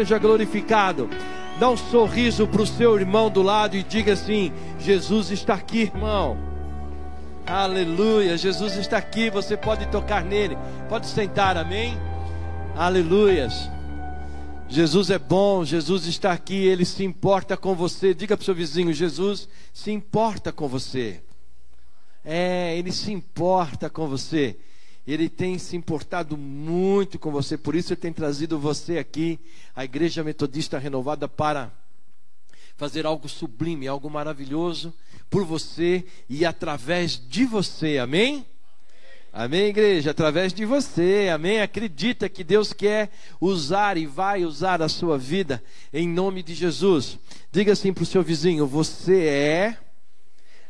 seja glorificado. Dá um sorriso para o seu irmão do lado e diga assim: Jesus está aqui, irmão. Aleluia, Jesus está aqui. Você pode tocar nele, pode sentar, amém? Aleluias. Jesus é bom, Jesus está aqui, ele se importa com você. Diga para o seu vizinho: Jesus se importa com você. É, ele se importa com você. Ele tem se importado muito com você, por isso ele tem trazido você aqui, a Igreja Metodista Renovada, para fazer algo sublime, algo maravilhoso por você e através de você. Amém? Amém, igreja? Através de você, amém? Acredita que Deus quer usar e vai usar a sua vida em nome de Jesus. Diga assim para o seu vizinho: você é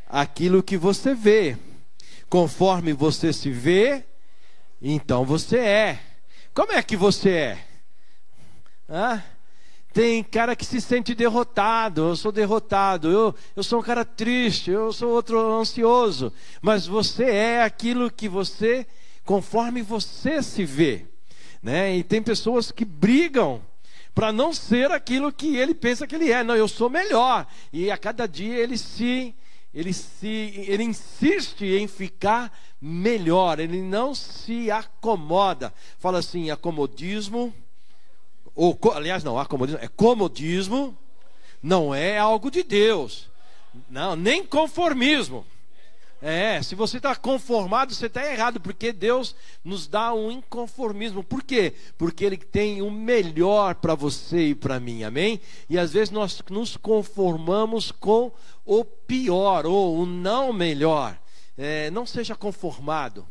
aquilo que você vê. Conforme você se vê, então você é. Como é que você é? Ah, tem cara que se sente derrotado, eu sou derrotado, eu, eu sou um cara triste, eu sou outro ansioso. Mas você é aquilo que você, conforme você se vê. Né? E tem pessoas que brigam para não ser aquilo que ele pensa que ele é. Não, eu sou melhor. E a cada dia ele se ele se ele insiste em ficar melhor, ele não se acomoda. Fala assim, acomodismo ou aliás não, acomodismo é comodismo, não é algo de Deus. Não, nem conformismo. É, se você está conformado, você está errado, porque Deus nos dá um inconformismo. Por quê? Porque Ele tem o melhor para você e para mim, amém? E às vezes nós nos conformamos com o pior ou o não melhor. É, não seja conformado.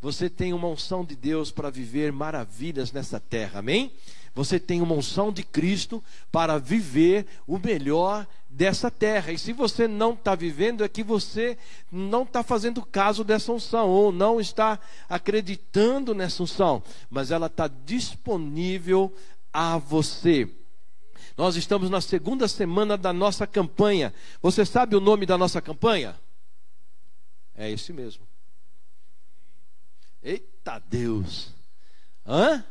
Você tem uma unção de Deus para viver maravilhas nessa terra, amém? Você tem uma unção de Cristo para viver o melhor dessa terra. E se você não está vivendo, é que você não está fazendo caso dessa unção, ou não está acreditando nessa unção, mas ela está disponível a você. Nós estamos na segunda semana da nossa campanha. Você sabe o nome da nossa campanha? É esse mesmo. Eita Deus! Hã?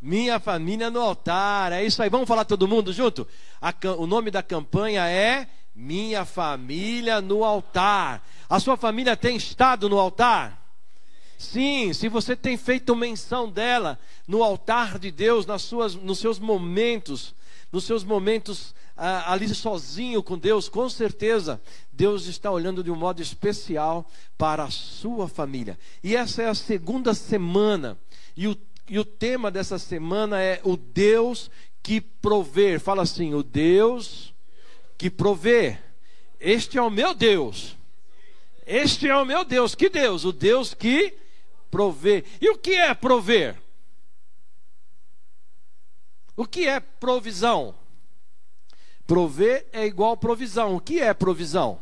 Minha família no altar. É isso aí. Vamos falar todo mundo junto? A, o nome da campanha é Minha Família no Altar. A sua família tem estado no altar? Sim, se você tem feito menção dela no altar de Deus, nas suas, nos seus momentos, nos seus momentos ah, ali sozinho com Deus, com certeza Deus está olhando de um modo especial para a sua família. E essa é a segunda semana. E o e o tema dessa semana é o Deus que provê. Fala assim: o Deus que provê. Este é o meu Deus. Este é o meu Deus. Que Deus? O Deus que provê. E o que é prover? O que é provisão? Prover é igual provisão. O que é provisão?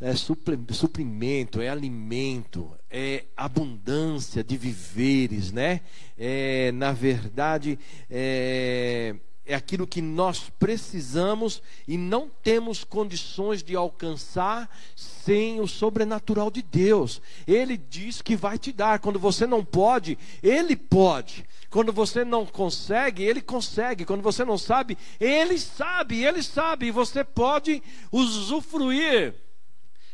É suprimento, é alimento, é, abundância de viveres, né? É, na verdade, é, é aquilo que nós precisamos e não temos condições de alcançar sem o sobrenatural de Deus. Ele diz que vai te dar. Quando você não pode, Ele pode. Quando você não consegue, Ele consegue. Quando você não sabe, Ele sabe, Ele sabe. E você pode usufruir.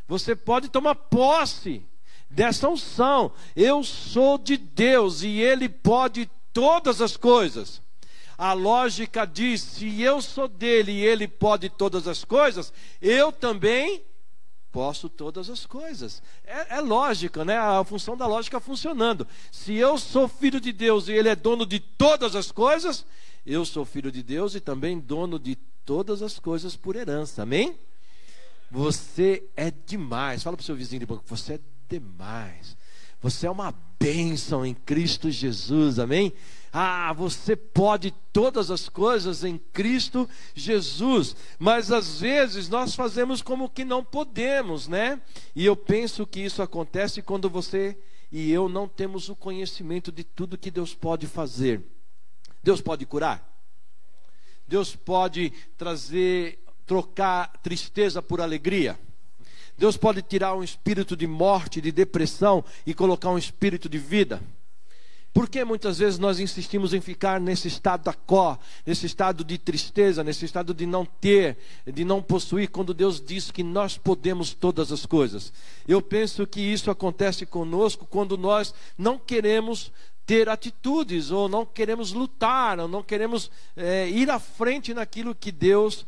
Você pode tomar posse dessa unção. Eu sou de Deus e Ele pode todas as coisas. A lógica diz: se eu sou dele e ele pode todas as coisas, eu também posso todas as coisas. É, é lógica, né? A função da lógica funcionando. Se eu sou filho de Deus e ele é dono de todas as coisas, eu sou filho de Deus e também dono de todas as coisas por herança. Amém? Você é demais. Fala para o seu vizinho de banco, você é demais. Você é uma bênção em Cristo Jesus, amém? Ah, você pode todas as coisas em Cristo Jesus, mas às vezes nós fazemos como que não podemos, né? E eu penso que isso acontece quando você e eu não temos o conhecimento de tudo que Deus pode fazer. Deus pode curar, Deus pode trazer, trocar tristeza por alegria. Deus pode tirar um espírito de morte, de depressão e colocar um espírito de vida. Por que muitas vezes nós insistimos em ficar nesse estado da có, nesse estado de tristeza, nesse estado de não ter, de não possuir, quando Deus diz que nós podemos todas as coisas? Eu penso que isso acontece conosco quando nós não queremos ter atitudes, ou não queremos lutar, ou não queremos é, ir à frente naquilo que Deus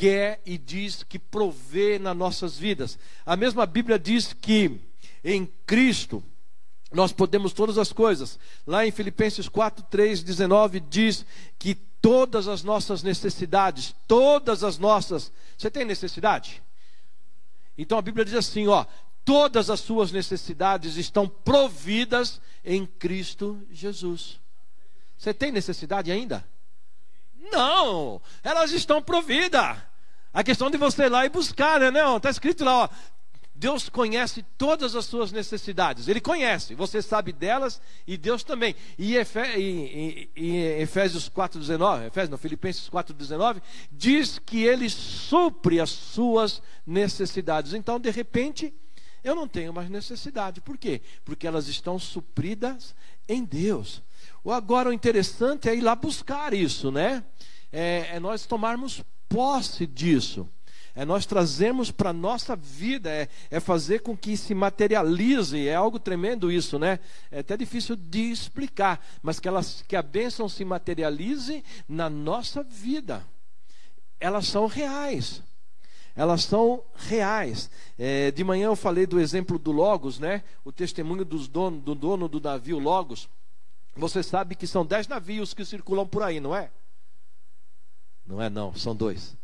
quer e diz que provê nas nossas vidas. A mesma Bíblia diz que em Cristo nós podemos todas as coisas. Lá em Filipenses 4, 3, 19 diz que todas as nossas necessidades, todas as nossas. Você tem necessidade? Então a Bíblia diz assim, ó, todas as suas necessidades estão providas em Cristo Jesus. Você tem necessidade ainda? Não, elas estão providas. A questão de você ir lá e buscar, né? Não, está escrito lá, ó, Deus conhece todas as suas necessidades. Ele conhece, você sabe delas e Deus também. E em Efésios 4,19, Efésios, não, Filipenses 4,19, diz que ele supre as suas necessidades. Então, de repente, eu não tenho mais necessidade. Por quê? Porque elas estão supridas em Deus. O agora o interessante é ir lá buscar isso, né? É, é nós tomarmos posse disso. É nós trazemos para a nossa vida, é, é, fazer com que se materialize, é algo tremendo isso, né? É até difícil de explicar, mas que, elas, que a bênção se materialize na nossa vida. Elas são reais. Elas são reais. É, de manhã eu falei do exemplo do Logos, né? O testemunho dono, do dono do navio Logos. Você sabe que são dez navios que circulam por aí, não é? Não é não, são dois.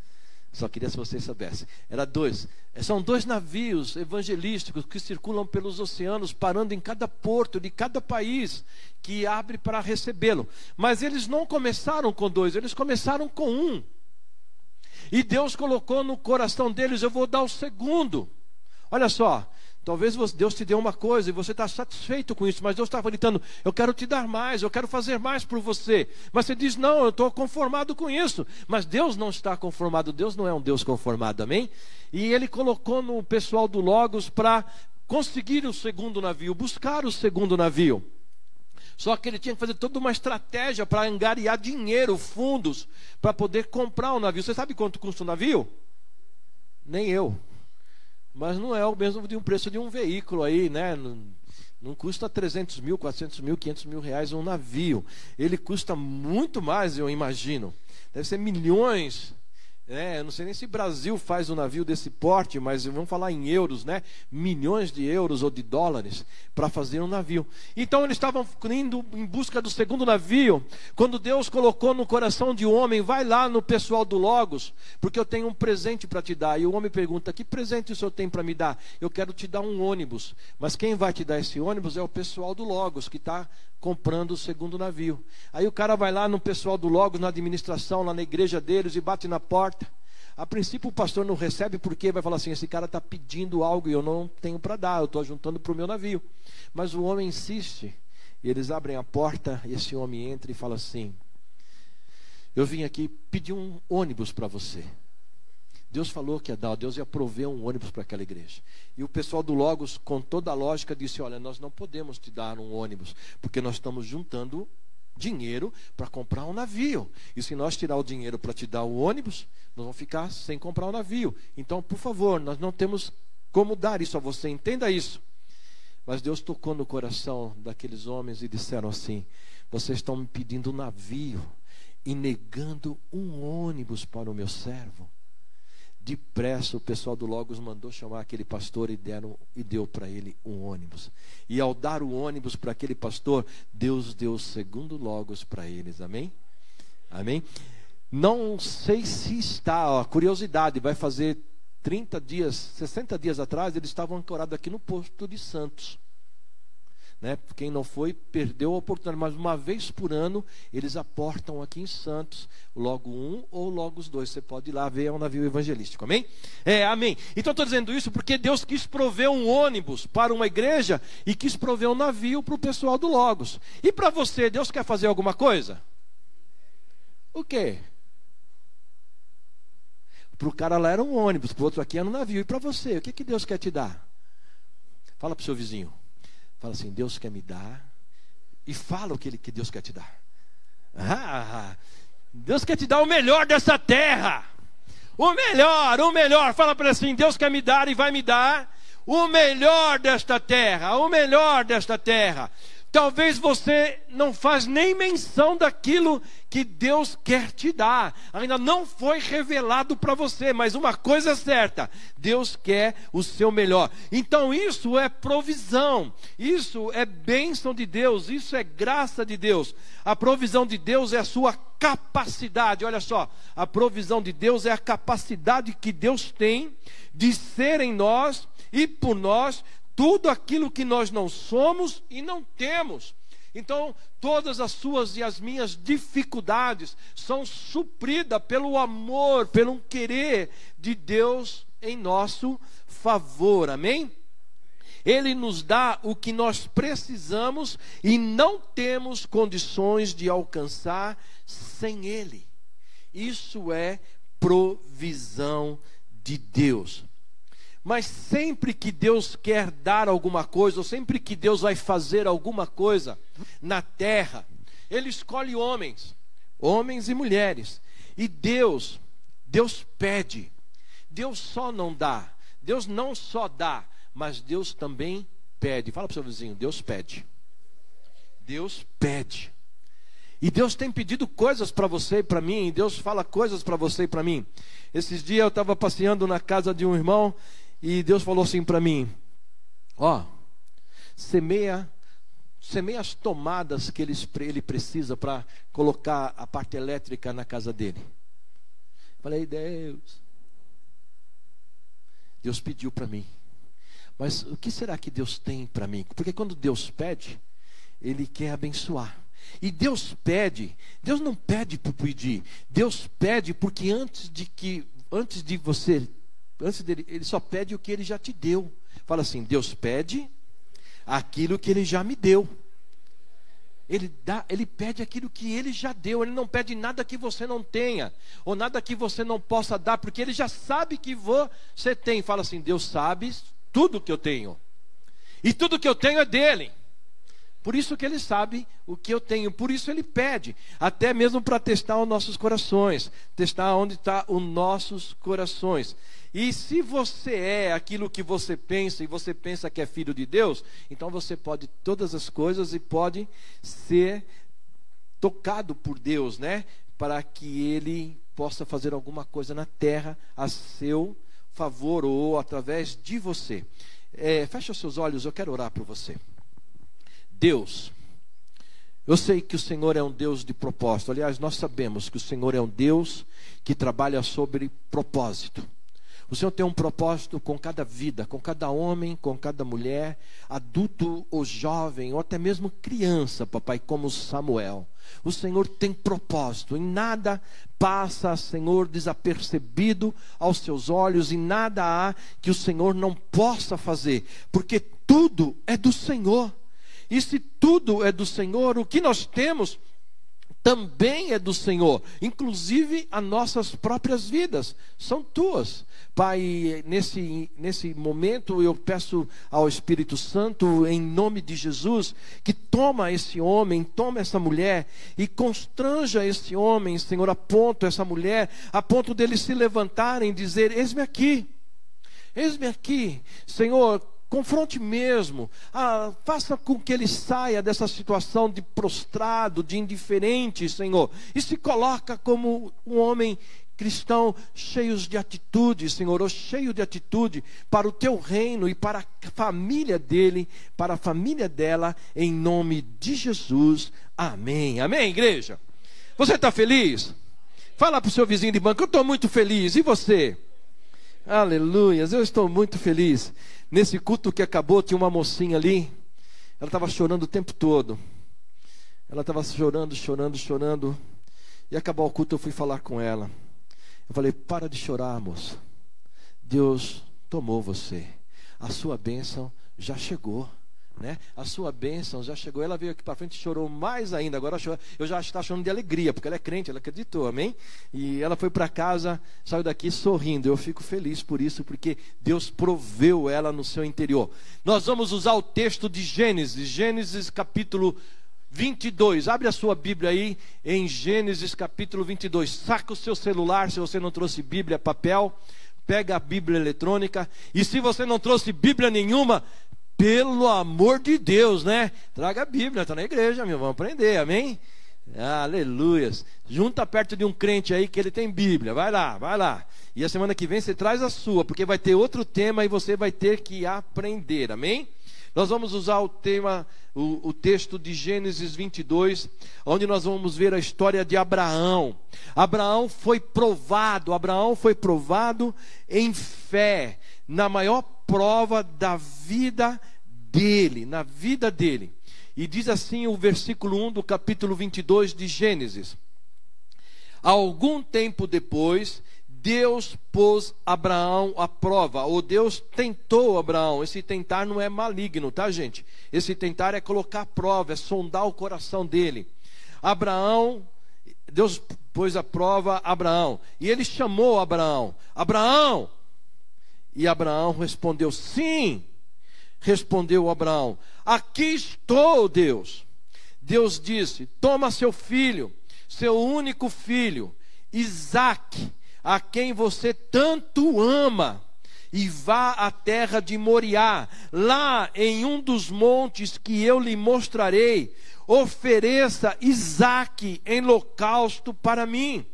Só queria se vocês soubessem. Era dois. É, são dois navios evangelísticos que circulam pelos oceanos, parando em cada porto de cada país que abre para recebê-lo. Mas eles não começaram com dois, eles começaram com um. E Deus colocou no coração deles: eu vou dar o segundo. Olha só, Talvez Deus te dê uma coisa e você está satisfeito com isso, mas Deus está gritando: Eu quero te dar mais, eu quero fazer mais por você. Mas você diz: Não, eu estou conformado com isso. Mas Deus não está conformado, Deus não é um Deus conformado, amém? E Ele colocou no pessoal do Logos para conseguir o segundo navio, buscar o segundo navio. Só que ele tinha que fazer toda uma estratégia para angariar dinheiro, fundos, para poder comprar o um navio. Você sabe quanto custa um navio? Nem eu. Mas não é o mesmo de um preço de um veículo aí, né? Não, custa 300 mil, 400 mil, 500 mil reais um navio. Ele custa muito mais, eu imagino. Deve ser milhões é, eu não sei nem se o Brasil faz um navio desse porte, mas vamos falar em euros, né? Milhões de euros ou de dólares para fazer um navio. Então eles estavam indo em busca do segundo navio. Quando Deus colocou no coração de um homem, vai lá no pessoal do Logos, porque eu tenho um presente para te dar. E o homem pergunta: Que presente o senhor tem para me dar? Eu quero te dar um ônibus. Mas quem vai te dar esse ônibus é o pessoal do Logos, que está comprando o segundo navio. Aí o cara vai lá no pessoal do Logos, na administração, lá na igreja deles e bate na porta. A princípio o pastor não recebe porque vai falar assim: esse cara está pedindo algo e eu não tenho para dar, eu estou juntando para o meu navio. Mas o homem insiste, eles abrem a porta, esse homem entra e fala assim: Eu vim aqui pedir um ônibus para você. Deus falou que ia dar, Deus ia prover um ônibus para aquela igreja. E o pessoal do Logos, com toda a lógica, disse: Olha, nós não podemos te dar um ônibus, porque nós estamos juntando dinheiro para comprar um navio. E se nós tirar o dinheiro para te dar o ônibus, nós vamos ficar sem comprar o navio. Então, por favor, nós não temos como dar isso a você, entenda isso. Mas Deus tocou no coração daqueles homens e disseram assim: Vocês estão me pedindo um navio e negando um ônibus para o meu servo. Depressa o pessoal do Logos mandou chamar aquele pastor e, deram, e deu para ele um ônibus. E ao dar o ônibus para aquele pastor, Deus deu o segundo Logos para eles. Amém? Amém? Não sei se está, ó, curiosidade, vai fazer 30 dias, 60 dias atrás, eles estavam ancorados aqui no posto de Santos. Né? Quem não foi, perdeu a oportunidade. Mas uma vez por ano, eles aportam aqui em Santos, logo um ou logo os dois. Você pode ir lá ver, é um navio evangelístico. Amém? É, amém. Então estou dizendo isso porque Deus quis prover um ônibus para uma igreja e quis prover um navio para o pessoal do Logos. E para você, Deus quer fazer alguma coisa? O quê? Para o cara lá era um ônibus, para o outro aqui era um navio. E para você, o que, que Deus quer te dar? Fala para o seu vizinho. Fala assim: Deus quer me dar e fala o que, ele, que Deus quer te dar. Ah, Deus quer te dar o melhor dessa terra. O melhor, o melhor. Fala para assim: Deus quer me dar e vai me dar o melhor desta terra, o melhor desta terra. Talvez você não faz nem menção daquilo que Deus quer te dar. Ainda não foi revelado para você, mas uma coisa é certa: Deus quer o seu melhor. Então isso é provisão. Isso é bênção de Deus, isso é graça de Deus. A provisão de Deus é a sua capacidade. Olha só, a provisão de Deus é a capacidade que Deus tem de ser em nós e por nós tudo aquilo que nós não somos e não temos. Então, todas as suas e as minhas dificuldades são supridas pelo amor, pelo querer de Deus em nosso favor. Amém? Ele nos dá o que nós precisamos e não temos condições de alcançar sem Ele. Isso é provisão de Deus. Mas sempre que Deus quer dar alguma coisa, ou sempre que Deus vai fazer alguma coisa na terra, Ele escolhe homens, homens e mulheres. E Deus, Deus pede. Deus só não dá. Deus não só dá, mas Deus também pede. Fala para o seu vizinho: Deus pede. Deus pede. E Deus tem pedido coisas para você e para mim. Deus fala coisas para você e para mim. Esses dias eu estava passeando na casa de um irmão e Deus falou assim para mim: Ó, semeia, semeia as tomadas que ele, ele precisa para colocar a parte elétrica na casa dele. Falei, Deus. Deus pediu para mim. Mas o que será que Deus tem para mim? Porque quando Deus pede, Ele quer abençoar. E Deus pede, Deus não pede por pedir, Deus pede porque antes de que, antes de você antes dele, ele só pede o que ele já te deu. Fala assim: Deus pede aquilo que ele já me deu. Ele, dá, ele pede aquilo que ele já deu, ele não pede nada que você não tenha, ou nada que você não possa dar, porque ele já sabe que você tem. Fala assim: Deus sabe tudo que eu tenho, e tudo que eu tenho é dele. Por isso que ele sabe o que eu tenho, por isso ele pede, até mesmo para testar os nossos corações, testar onde está os nossos corações. E se você é aquilo que você pensa e você pensa que é filho de Deus, então você pode todas as coisas e pode ser tocado por Deus, né? Para que ele possa fazer alguma coisa na terra a seu favor ou através de você. É, fecha os seus olhos, eu quero orar por você. Deus. Eu sei que o Senhor é um Deus de propósito. Aliás, nós sabemos que o Senhor é um Deus que trabalha sobre propósito. O Senhor tem um propósito com cada vida, com cada homem, com cada mulher, adulto ou jovem, ou até mesmo criança, papai, como Samuel. O Senhor tem propósito, em nada passa, Senhor, desapercebido aos seus olhos, e nada há que o Senhor não possa fazer, porque tudo é do Senhor. E se tudo é do Senhor, o que nós temos também é do Senhor, inclusive as nossas próprias vidas são tuas. Pai, nesse, nesse momento eu peço ao Espírito Santo, em nome de Jesus, que toma esse homem, toma essa mulher e constranja esse homem, Senhor, a ponto, essa mulher, a ponto deles se levantarem e dizer: Eis-me aqui, eis-me aqui, Senhor confronte mesmo, ah, faça com que ele saia dessa situação de prostrado, de indiferente, Senhor, e se coloca como um homem cristão cheios de atitude, Senhor, ou cheio de atitude para o teu reino e para a família dele, para a família dela, em nome de Jesus. Amém. Amém, igreja. Você está feliz? Fala para o seu vizinho de banco, eu estou muito feliz. E você? Aleluias, eu estou muito feliz. Nesse culto que acabou, tinha uma mocinha ali. Ela estava chorando o tempo todo. Ela estava chorando, chorando, chorando. E acabou o culto, eu fui falar com ela. Eu falei: Para de chorar, moça. Deus tomou você. A sua bênção já chegou né? A sua bênção já chegou. Ela veio aqui para frente e chorou mais ainda. Agora eu já está chorando de alegria, porque ela é crente, ela acreditou, amém? E ela foi para casa, saiu daqui sorrindo. Eu fico feliz por isso, porque Deus proveu ela no seu interior. Nós vamos usar o texto de Gênesis, Gênesis capítulo 22. Abre a sua Bíblia aí em Gênesis capítulo 22. Saca o seu celular se você não trouxe Bíblia, papel. Pega a Bíblia eletrônica. E se você não trouxe Bíblia nenhuma, pelo amor de Deus, né? Traga a Bíblia, está na igreja, meu. Vamos aprender, amém? Aleluias. Junta perto de um crente aí que ele tem Bíblia. Vai lá, vai lá. E a semana que vem você traz a sua, porque vai ter outro tema e você vai ter que aprender. Amém? Nós vamos usar o tema, o, o, texto de Gênesis 22, onde nós vamos ver a história de Abraão. Abraão foi provado, Abraão foi provado em fé, na maior prova da vida dele, na vida dele. E diz assim o versículo 1 do capítulo 22 de Gênesis: Algum tempo depois, Deus pôs Abraão à prova, ou Deus tentou Abraão. Esse tentar não é maligno, tá, gente? Esse tentar é colocar à prova, é sondar o coração dele. Abraão, Deus pôs à prova Abraão, e ele chamou Abraão: Abraão! E Abraão respondeu: Sim. Respondeu Abraão: Aqui estou, Deus. Deus disse: Toma seu filho, seu único filho, Isaque a quem você tanto ama, e vá à terra de Moriá, lá em um dos montes que eu lhe mostrarei, ofereça Isaque em holocausto para mim.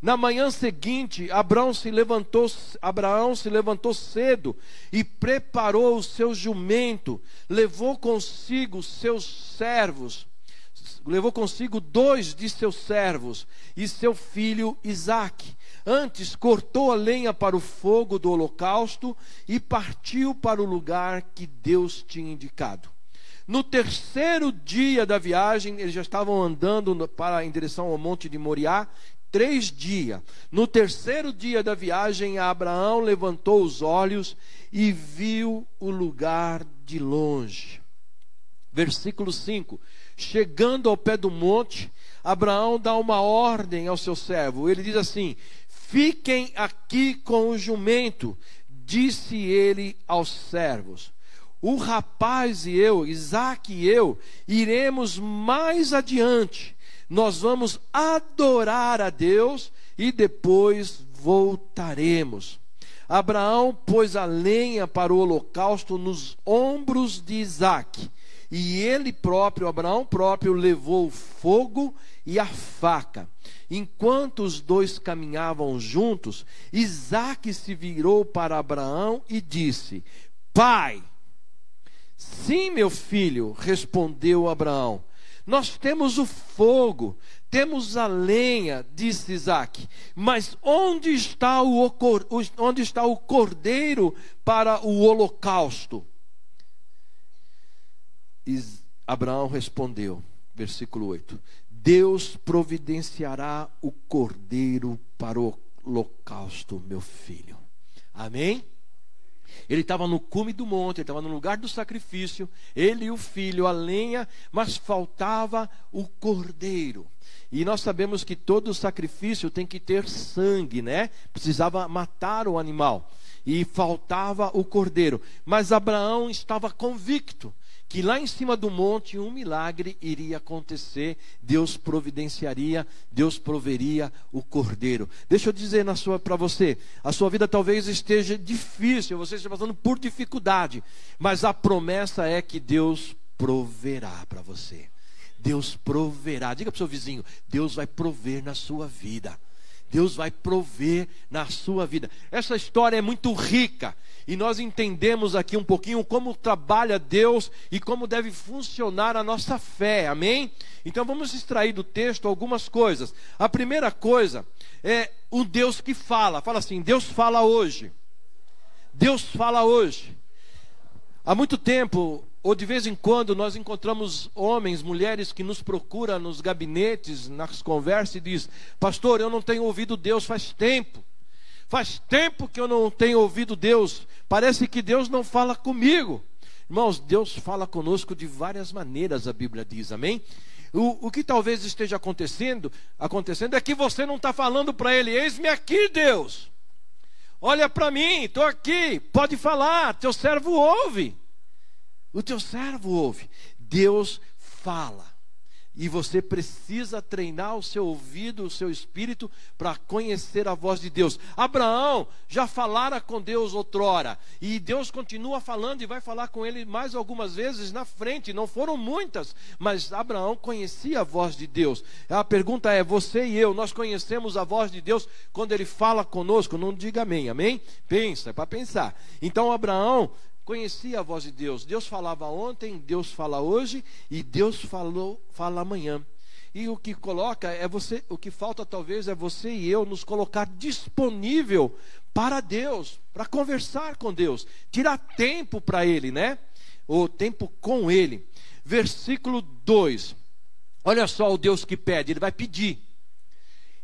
Na manhã seguinte, Abraão se levantou, Abraão se levantou cedo e preparou o seu jumento, levou consigo seus servos, levou consigo dois de seus servos e seu filho Isaque. Antes cortou a lenha para o fogo do holocausto e partiu para o lugar que Deus tinha indicado. No terceiro dia da viagem, eles já estavam andando para em direção ao monte de Moriá, três dias. No terceiro dia da viagem, Abraão levantou os olhos e viu o lugar de longe. Versículo 5: Chegando ao pé do monte, Abraão dá uma ordem ao seu servo. Ele diz assim: Fiquem aqui com o jumento, disse ele aos servos. O rapaz e eu, Isaac e eu, iremos mais adiante. Nós vamos adorar a Deus e depois voltaremos. Abraão pôs a lenha para o holocausto nos ombros de Isaac. E ele próprio, Abraão próprio, levou o fogo e a faca. Enquanto os dois caminhavam juntos, Isaac se virou para Abraão e disse: Pai, sim, meu filho, respondeu Abraão. Nós temos o fogo, temos a lenha, disse Isaac, mas onde está o, onde está o cordeiro para o holocausto? Abraão respondeu, versículo 8: Deus providenciará o cordeiro para o holocausto, meu filho. Amém? Ele estava no cume do monte, ele estava no lugar do sacrifício, ele e o filho, a lenha, mas faltava o cordeiro. E nós sabemos que todo sacrifício tem que ter sangue, né? Precisava matar o animal. E faltava o cordeiro. Mas Abraão estava convicto que lá em cima do monte um milagre iria acontecer, Deus providenciaria, Deus proveria o cordeiro. Deixa eu dizer para você, a sua vida talvez esteja difícil, você esteja passando por dificuldade, mas a promessa é que Deus proverá para você. Deus proverá. Diga para o seu vizinho: Deus vai prover na sua vida. Deus vai prover na sua vida. Essa história é muito rica e nós entendemos aqui um pouquinho como trabalha Deus e como deve funcionar a nossa fé, amém? Então vamos extrair do texto algumas coisas. A primeira coisa é o Deus que fala. Fala assim: Deus fala hoje. Deus fala hoje. Há muito tempo ou de vez em quando nós encontramos homens, mulheres que nos procuram nos gabinetes, nas conversas e diz: "Pastor, eu não tenho ouvido Deus faz tempo. Faz tempo que eu não tenho ouvido Deus. Parece que Deus não fala comigo." Irmãos, Deus fala conosco de várias maneiras, a Bíblia diz, amém? O, o que talvez esteja acontecendo, acontecendo é que você não está falando para ele, eis-me aqui, Deus. Olha para mim, estou aqui, pode falar, teu servo ouve. O teu servo ouve. Deus fala. E você precisa treinar o seu ouvido, o seu espírito, para conhecer a voz de Deus. Abraão já falara com Deus outrora, e Deus continua falando e vai falar com ele mais algumas vezes na frente. Não foram muitas, mas Abraão conhecia a voz de Deus. A pergunta é: você e eu, nós conhecemos a voz de Deus quando ele fala conosco? Não diga amém, amém? Pensa, é para pensar. Então, Abraão conhecia a voz de Deus. Deus falava ontem, Deus fala hoje e Deus falou, fala amanhã. E o que coloca é você, o que falta talvez é você e eu nos colocar disponível para Deus, para conversar com Deus, tirar tempo para ele, né? O tempo com ele. Versículo 2. Olha só o Deus que pede, ele vai pedir.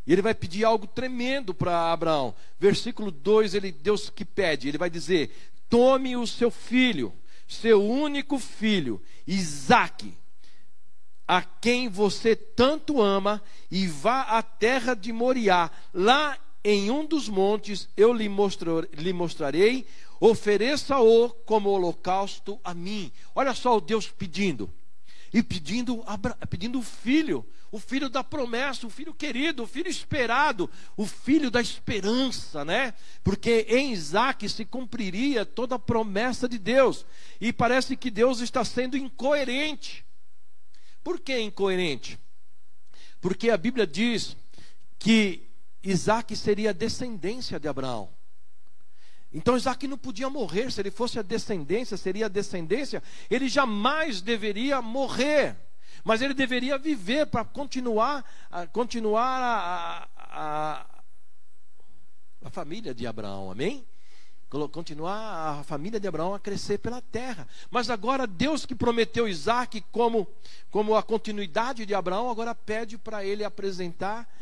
E ele vai pedir algo tremendo para Abraão. Versículo 2, ele Deus que pede, ele vai dizer: tome o seu filho, seu único filho, Isaque, a quem você tanto ama, e vá à terra de Moriá, lá em um dos montes eu lhe, lhe mostrarei, ofereça-o como holocausto a mim. Olha só o Deus pedindo, e pedindo, pedindo o filho, o filho da promessa, o filho querido, o filho esperado, o filho da esperança, né? Porque em Isaac se cumpriria toda a promessa de Deus. E parece que Deus está sendo incoerente. Por que incoerente? Porque a Bíblia diz que Isaac seria a descendência de Abraão. Então Isaac não podia morrer, se ele fosse a descendência, seria a descendência, ele jamais deveria morrer mas ele deveria viver para continuar, continuar a, a, a, família de Abraão, amém? Continuar a família de Abraão a crescer pela terra. Mas agora Deus que prometeu Isaac como, como a continuidade de Abraão, agora pede para ele apresentar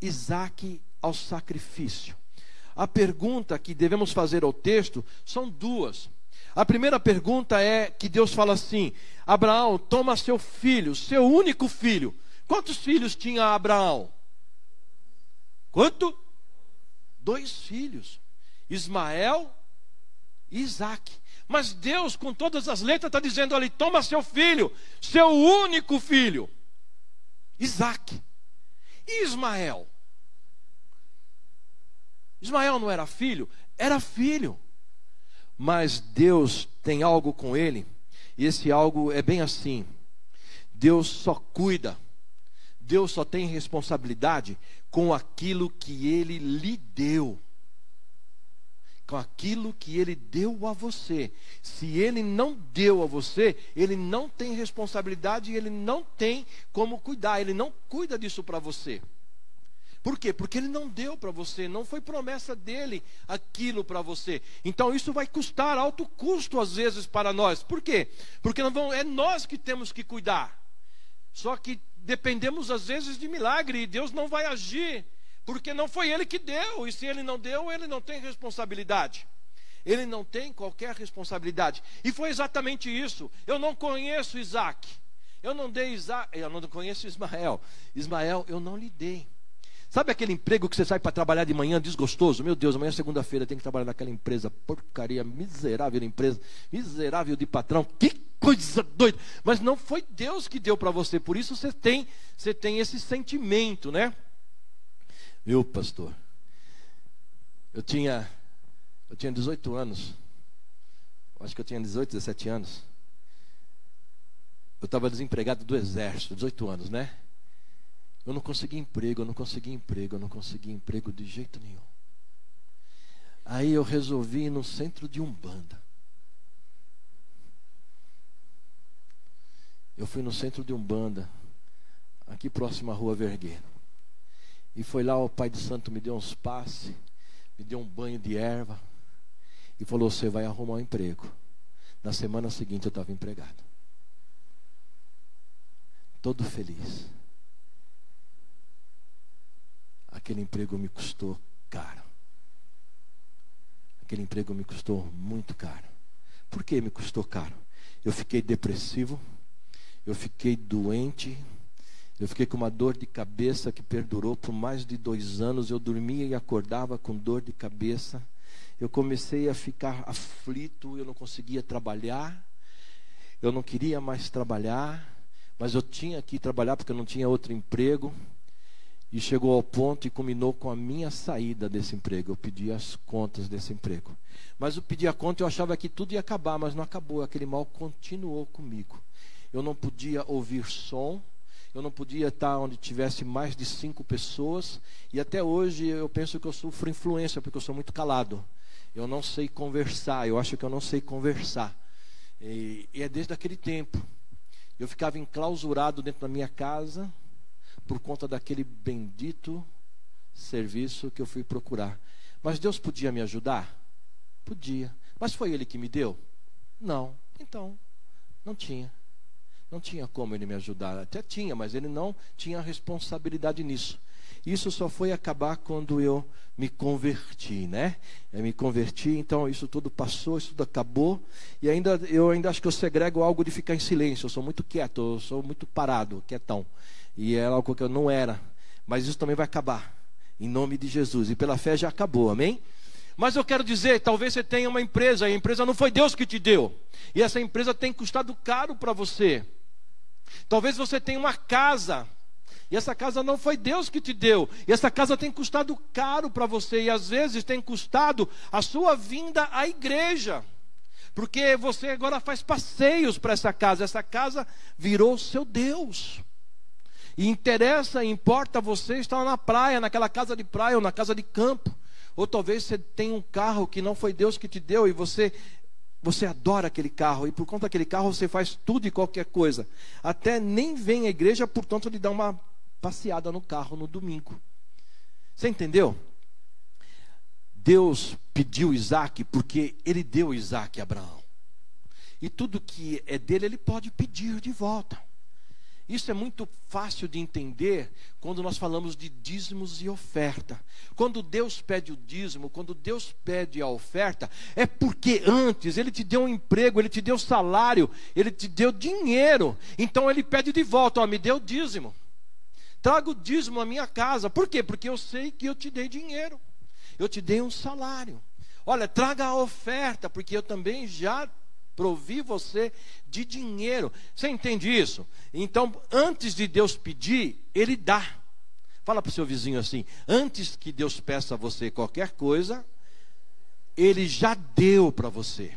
Isaac ao sacrifício. A pergunta que devemos fazer ao texto são duas. A primeira pergunta é que Deus fala assim: Abraão, toma seu filho, seu único filho. Quantos filhos tinha Abraão? Quanto? Dois filhos: Ismael e Isaac. Mas Deus, com todas as letras, está dizendo ali: toma seu filho, seu único filho, Isaac. E Ismael? Ismael não era filho? Era filho. Mas Deus tem algo com ele, e esse algo é bem assim: Deus só cuida, Deus só tem responsabilidade com aquilo que ele lhe deu. Com aquilo que ele deu a você. Se ele não deu a você, ele não tem responsabilidade e ele não tem como cuidar, ele não cuida disso para você. Por quê? Porque ele não deu para você, não foi promessa dele aquilo para você. Então isso vai custar alto custo às vezes para nós. Por quê? Porque é nós que temos que cuidar. Só que dependemos às vezes de milagre e Deus não vai agir, porque não foi ele que deu, e se ele não deu, ele não tem responsabilidade. Ele não tem qualquer responsabilidade. E foi exatamente isso. Eu não conheço Isaac. Eu não dei Isaac, eu não conheço Ismael. Ismael, eu não lhe dei. Sabe aquele emprego que você sai para trabalhar de manhã desgostoso? Meu Deus, amanhã é segunda-feira, tem que trabalhar naquela empresa, porcaria, miserável empresa, miserável de patrão. Que coisa doida! Mas não foi Deus que deu para você, por isso você tem, você tem esse sentimento, né? Viu, pastor? Eu tinha eu tinha 18 anos. Acho que eu tinha 18, 17 anos. Eu estava desempregado do exército, 18 anos, né? Eu não consegui emprego, eu não consegui emprego, eu não consegui emprego de jeito nenhum. Aí eu resolvi ir no centro de Umbanda. Eu fui no centro de Umbanda, aqui próximo à rua Vergueiro. E foi lá o Pai de Santo me deu uns passes, me deu um banho de erva e falou: Você vai arrumar um emprego. Na semana seguinte eu estava empregado. Todo feliz. Aquele emprego me custou caro. Aquele emprego me custou muito caro. Por que me custou caro? Eu fiquei depressivo, eu fiquei doente, eu fiquei com uma dor de cabeça que perdurou por mais de dois anos. Eu dormia e acordava com dor de cabeça. Eu comecei a ficar aflito, eu não conseguia trabalhar, eu não queria mais trabalhar, Mas eu tinha que trabalhar porque eu não tinha outro emprego. E chegou ao ponto e culminou com a minha saída desse emprego. Eu pedi as contas desse emprego. Mas eu pedi a conta e eu achava que tudo ia acabar, mas não acabou. Aquele mal continuou comigo. Eu não podia ouvir som, eu não podia estar onde tivesse mais de cinco pessoas. E até hoje eu penso que eu sofro influência, porque eu sou muito calado. Eu não sei conversar, eu acho que eu não sei conversar. E, e é desde aquele tempo. Eu ficava enclausurado dentro da minha casa por conta daquele bendito serviço que eu fui procurar. Mas Deus podia me ajudar? Podia. Mas foi Ele que me deu? Não. Então, não tinha. Não tinha como Ele me ajudar. Até tinha, mas Ele não tinha responsabilidade nisso. Isso só foi acabar quando eu me converti, né? Eu me converti, então isso tudo passou, isso tudo acabou. E ainda eu ainda acho que eu segrego algo de ficar em silêncio. Eu sou muito quieto, eu sou muito parado, quietão. E é algo que eu não era. Mas isso também vai acabar. Em nome de Jesus. E pela fé já acabou, amém? Mas eu quero dizer, talvez você tenha uma empresa, e a empresa não foi Deus que te deu. E essa empresa tem custado caro para você. Talvez você tenha uma casa, e essa casa não foi Deus que te deu. E essa casa tem custado caro para você. E às vezes tem custado a sua vinda à igreja. Porque você agora faz passeios para essa casa. Essa casa virou seu Deus. E interessa, importa você estar na praia, naquela casa de praia ou na casa de campo. Ou talvez você tenha um carro que não foi Deus que te deu e você você adora aquele carro e por conta daquele carro você faz tudo e qualquer coisa. Até nem vem à igreja, portanto, lhe dá uma passeada no carro no domingo. Você entendeu? Deus pediu Isaac porque ele deu Isaac a Abraão. E tudo que é dele, ele pode pedir de volta. Isso é muito fácil de entender quando nós falamos de dízimos e oferta. Quando Deus pede o dízimo, quando Deus pede a oferta, é porque antes Ele te deu um emprego, Ele te deu salário, Ele te deu dinheiro. Então Ele pede de volta: ó, me deu dízimo. Traga o dízimo à minha casa. Por quê? Porque eu sei que eu te dei dinheiro. Eu te dei um salário. Olha, traga a oferta, porque eu também já provi você de dinheiro. Você entende isso? Então, antes de Deus pedir, Ele dá. Fala para o seu vizinho assim: antes que Deus peça a você qualquer coisa, Ele já deu para você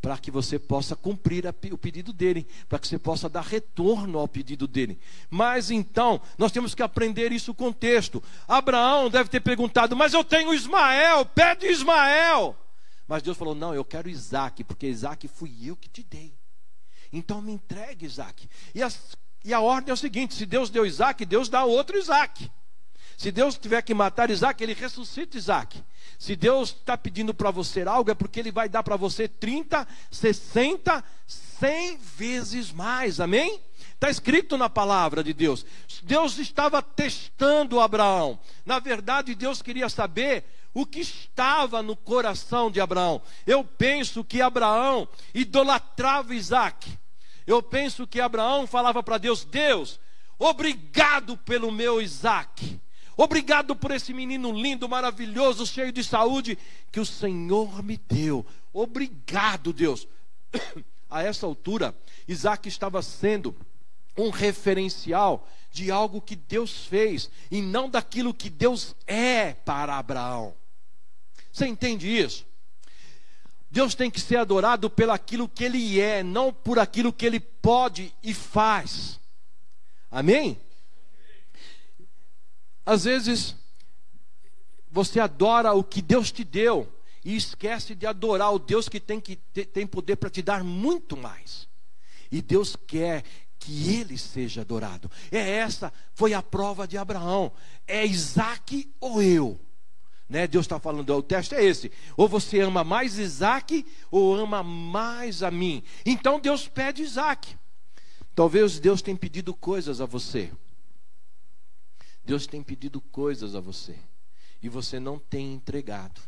para que você possa cumprir o pedido dele, para que você possa dar retorno ao pedido dele. Mas então, nós temos que aprender isso com o texto. Abraão deve ter perguntado: Mas eu tenho Ismael, pede Ismael. Mas Deus falou: Não, eu quero Isaac, porque Isaac fui eu que te dei. Então me entregue Isaac. E, as, e a ordem é o seguinte: se Deus deu Isaac, Deus dá outro Isaac. Se Deus tiver que matar Isaac, ele ressuscita Isaac. Se Deus está pedindo para você algo, é porque Ele vai dar para você 30, 60, 100 vezes mais. Amém? Está escrito na palavra de Deus. Deus estava testando Abraão. Na verdade, Deus queria saber o que estava no coração de Abraão. Eu penso que Abraão idolatrava Isaac. Eu penso que Abraão falava para Deus: Deus, obrigado pelo meu Isaac. Obrigado por esse menino lindo, maravilhoso, cheio de saúde que o Senhor me deu. Obrigado, Deus. A essa altura, Isaac estava sendo um referencial de algo que Deus fez e não daquilo que Deus é para Abraão. Você entende isso? Deus tem que ser adorado pelo aquilo que ele é, não por aquilo que ele pode e faz. Amém? Às vezes, você adora o que Deus te deu e esquece de adorar o Deus que tem, que, tem poder para te dar muito mais. E Deus quer que ele seja adorado. É essa, foi a prova de Abraão. É Isaac ou eu? Né? Deus está falando, o teste é esse. Ou você ama mais Isaac, ou ama mais a mim. Então Deus pede Isaac. Talvez Deus tenha pedido coisas a você. Deus tem pedido coisas a você e você não tem entregado.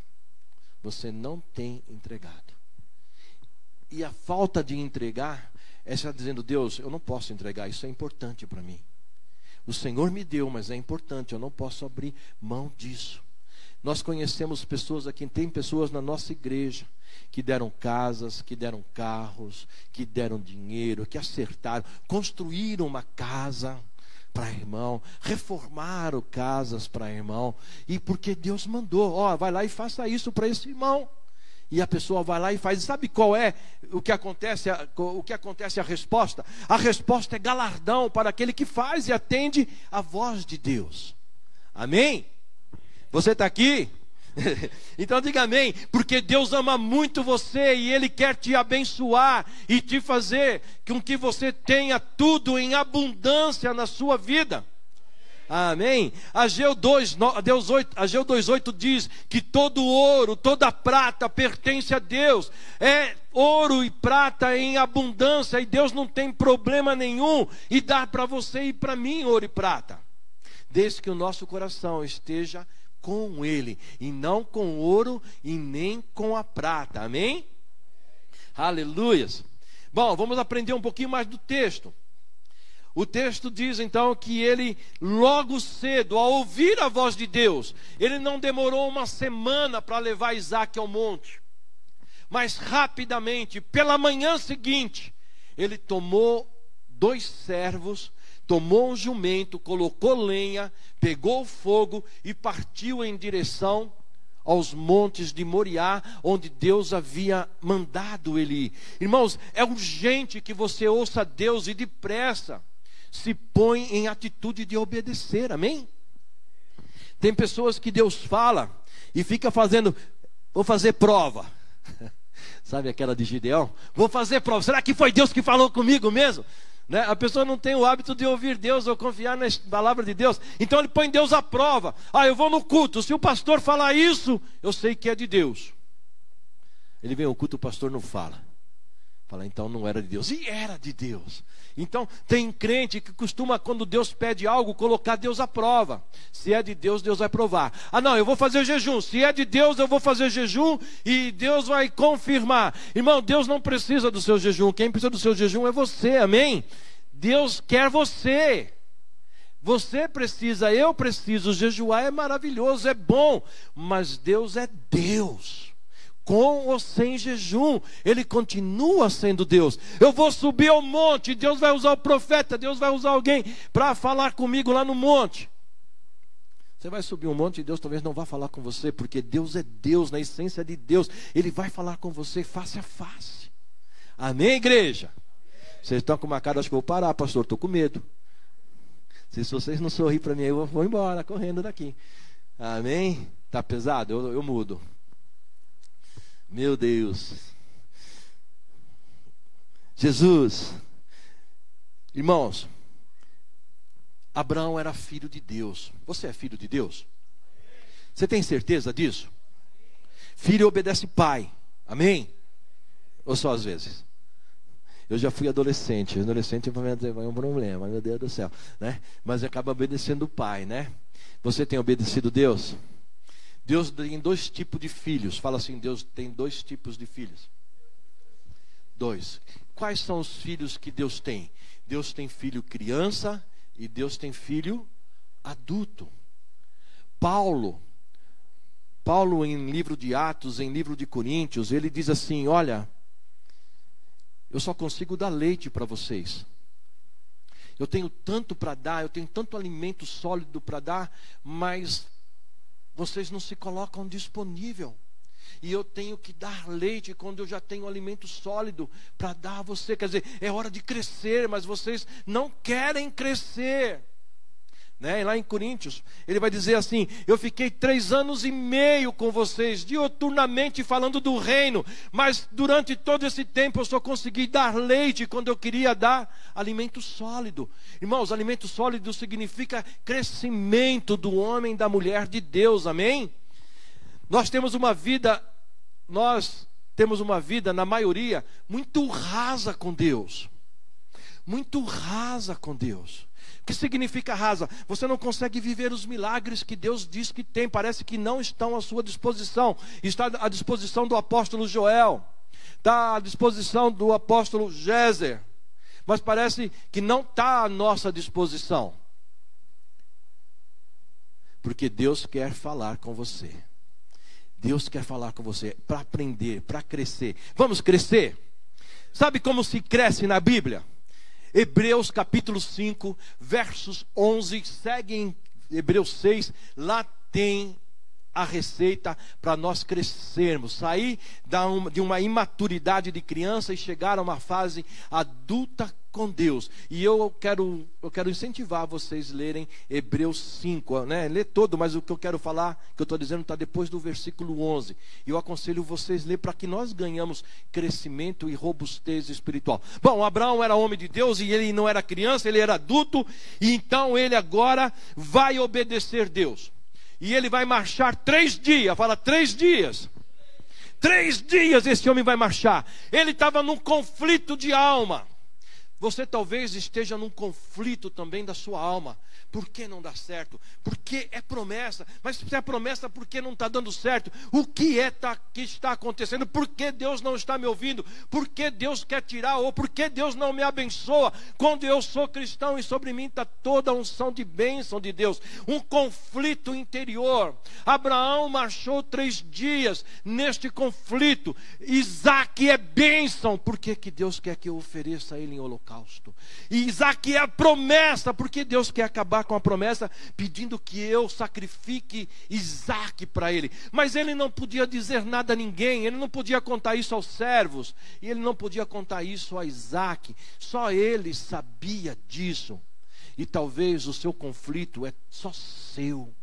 Você não tem entregado. E a falta de entregar é estar dizendo: Deus, eu não posso entregar, isso é importante para mim. O Senhor me deu, mas é importante, eu não posso abrir mão disso. Nós conhecemos pessoas aqui, tem pessoas na nossa igreja que deram casas, que deram carros, que deram dinheiro, que acertaram, construíram uma casa para irmão, reformaram casas para irmão, e porque Deus mandou, ó, vai lá e faça isso para esse irmão. E a pessoa vai lá e faz. E sabe qual é o que acontece? O que acontece a resposta? A resposta é galardão para aquele que faz e atende a voz de Deus. Amém? Você está aqui? então diga amém, porque Deus ama muito você e Ele quer te abençoar e te fazer com que você tenha tudo em abundância na sua vida. Amém? Ageu 2, Deus 8, Ageu 2,8 diz que todo ouro, toda prata pertence a Deus. É ouro e prata em abundância e Deus não tem problema nenhum e dá para você e para mim ouro e prata. Desde que o nosso coração esteja com ele, e não com ouro e nem com a prata. Amém? Aleluias. Bom, vamos aprender um pouquinho mais do texto. O texto diz então que ele, logo cedo, ao ouvir a voz de Deus, ele não demorou uma semana para levar Isaac ao monte, mas rapidamente, pela manhã seguinte, ele tomou dois servos tomou um jumento, colocou lenha, pegou fogo e partiu em direção aos montes de Moriá, onde Deus havia mandado ele ir. Irmãos, é urgente que você ouça Deus e depressa se põe em atitude de obedecer, amém? Tem pessoas que Deus fala e fica fazendo, vou fazer prova. Sabe aquela de Gideão? Vou fazer prova. Será que foi Deus que falou comigo mesmo? Né? A pessoa não tem o hábito de ouvir Deus ou confiar na palavra de Deus. Então ele põe Deus à prova. Ah, eu vou no culto. Se o pastor falar isso, eu sei que é de Deus. Ele vem ao culto, o pastor não fala. Fala, então não era de Deus. E era de Deus. Então, tem crente que costuma, quando Deus pede algo, colocar Deus à prova. Se é de Deus, Deus vai provar. Ah, não, eu vou fazer jejum. Se é de Deus, eu vou fazer jejum e Deus vai confirmar. Irmão, Deus não precisa do seu jejum. Quem precisa do seu jejum é você, amém? Deus quer você. Você precisa, eu preciso. Jejuar é maravilhoso, é bom. Mas Deus é Deus com ou sem jejum, ele continua sendo Deus. Eu vou subir ao monte, Deus vai usar o profeta, Deus vai usar alguém para falar comigo lá no monte. Você vai subir um monte e Deus talvez não vá falar com você, porque Deus é Deus, na essência de Deus, Ele vai falar com você face a face. Amém, igreja? Vocês estão com uma cara, acho que vou parar, pastor, estou com medo. Se vocês não sorrirem para mim, eu vou embora correndo daqui. Amém? Tá pesado? Eu, eu mudo. Meu Deus. Jesus. Irmãos, Abraão era filho de Deus. Você é filho de Deus? Você tem certeza disso? Filho obedece pai. Amém? Ou só às vezes? Eu já fui adolescente. Adolescente é um problema, meu Deus do céu. Né? Mas acaba obedecendo o pai, né? Você tem obedecido Deus? Deus tem dois tipos de filhos. Fala assim: Deus tem dois tipos de filhos. Dois. Quais são os filhos que Deus tem? Deus tem filho criança e Deus tem filho adulto. Paulo, Paulo em livro de Atos, em livro de Coríntios, ele diz assim: Olha, eu só consigo dar leite para vocês. Eu tenho tanto para dar, eu tenho tanto alimento sólido para dar, mas vocês não se colocam disponível. E eu tenho que dar leite quando eu já tenho alimento sólido para dar a você. Quer dizer, é hora de crescer, mas vocês não querem crescer. Né? Lá em Coríntios, ele vai dizer assim: Eu fiquei três anos e meio com vocês, dioturnamente falando do reino, mas durante todo esse tempo eu só consegui dar leite quando eu queria dar alimento sólido. Irmãos, alimento sólido significa crescimento do homem, da mulher de Deus, amém? Nós temos uma vida, nós temos uma vida, na maioria, muito rasa com Deus. Muito rasa com Deus. O que significa rasa? Você não consegue viver os milagres que Deus diz que tem, parece que não estão à sua disposição. Está à disposição do apóstolo Joel, está à disposição do apóstolo Gézer, mas parece que não está à nossa disposição. Porque Deus quer falar com você. Deus quer falar com você para aprender, para crescer. Vamos crescer? Sabe como se cresce na Bíblia? Hebreus capítulo 5, versos 11, segue em Hebreus 6, lá tem a receita para nós crescermos, sair de uma imaturidade de criança e chegar a uma fase adulta com Deus. E eu quero, eu quero incentivar vocês a lerem Hebreus 5, né? Lê todo, mas o que eu quero falar, que eu estou dizendo, está depois do versículo 11. E eu aconselho vocês a ler para que nós ganhamos crescimento e robustez espiritual. Bom, Abraão era homem de Deus e ele não era criança, ele era adulto, e então ele agora vai obedecer Deus. E ele vai marchar três dias, fala três dias. Três dias esse homem vai marchar. Ele estava num conflito de alma. Você talvez esteja num conflito também da sua alma. Por que não dá certo? Porque é promessa. Mas se é promessa, por que não está dando certo? O que é tá, que está acontecendo? Por que Deus não está me ouvindo? Por que Deus quer tirar? Ou por que Deus não me abençoa? Quando eu sou cristão e sobre mim está toda a unção de bênção de Deus. Um conflito interior. Abraão marchou três dias neste conflito. Isaac é bênção. Por que, que Deus quer que eu ofereça a ele em holocausto? E Isaac é a promessa. Porque Deus quer acabar com a promessa, pedindo que eu sacrifique Isaac para ele. Mas ele não podia dizer nada a ninguém, ele não podia contar isso aos servos, e ele não podia contar isso a Isaac. Só ele sabia disso. E talvez o seu conflito é só seu.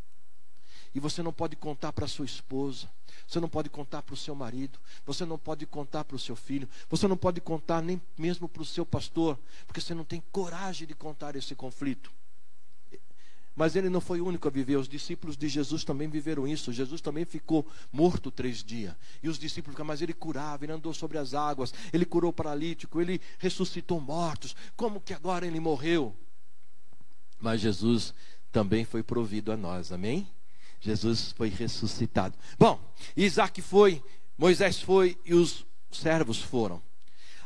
E você não pode contar para sua esposa. Você não pode contar para o seu marido, você não pode contar para o seu filho, você não pode contar nem mesmo para o seu pastor, porque você não tem coragem de contar esse conflito. Mas ele não foi o único a viver, os discípulos de Jesus também viveram isso. Jesus também ficou morto três dias. E os discípulos, mas ele curava, ele andou sobre as águas, ele curou paralítico, ele ressuscitou mortos. Como que agora ele morreu? Mas Jesus também foi provido a nós, amém? Jesus foi ressuscitado. Bom, Isaac foi, Moisés foi e os servos foram.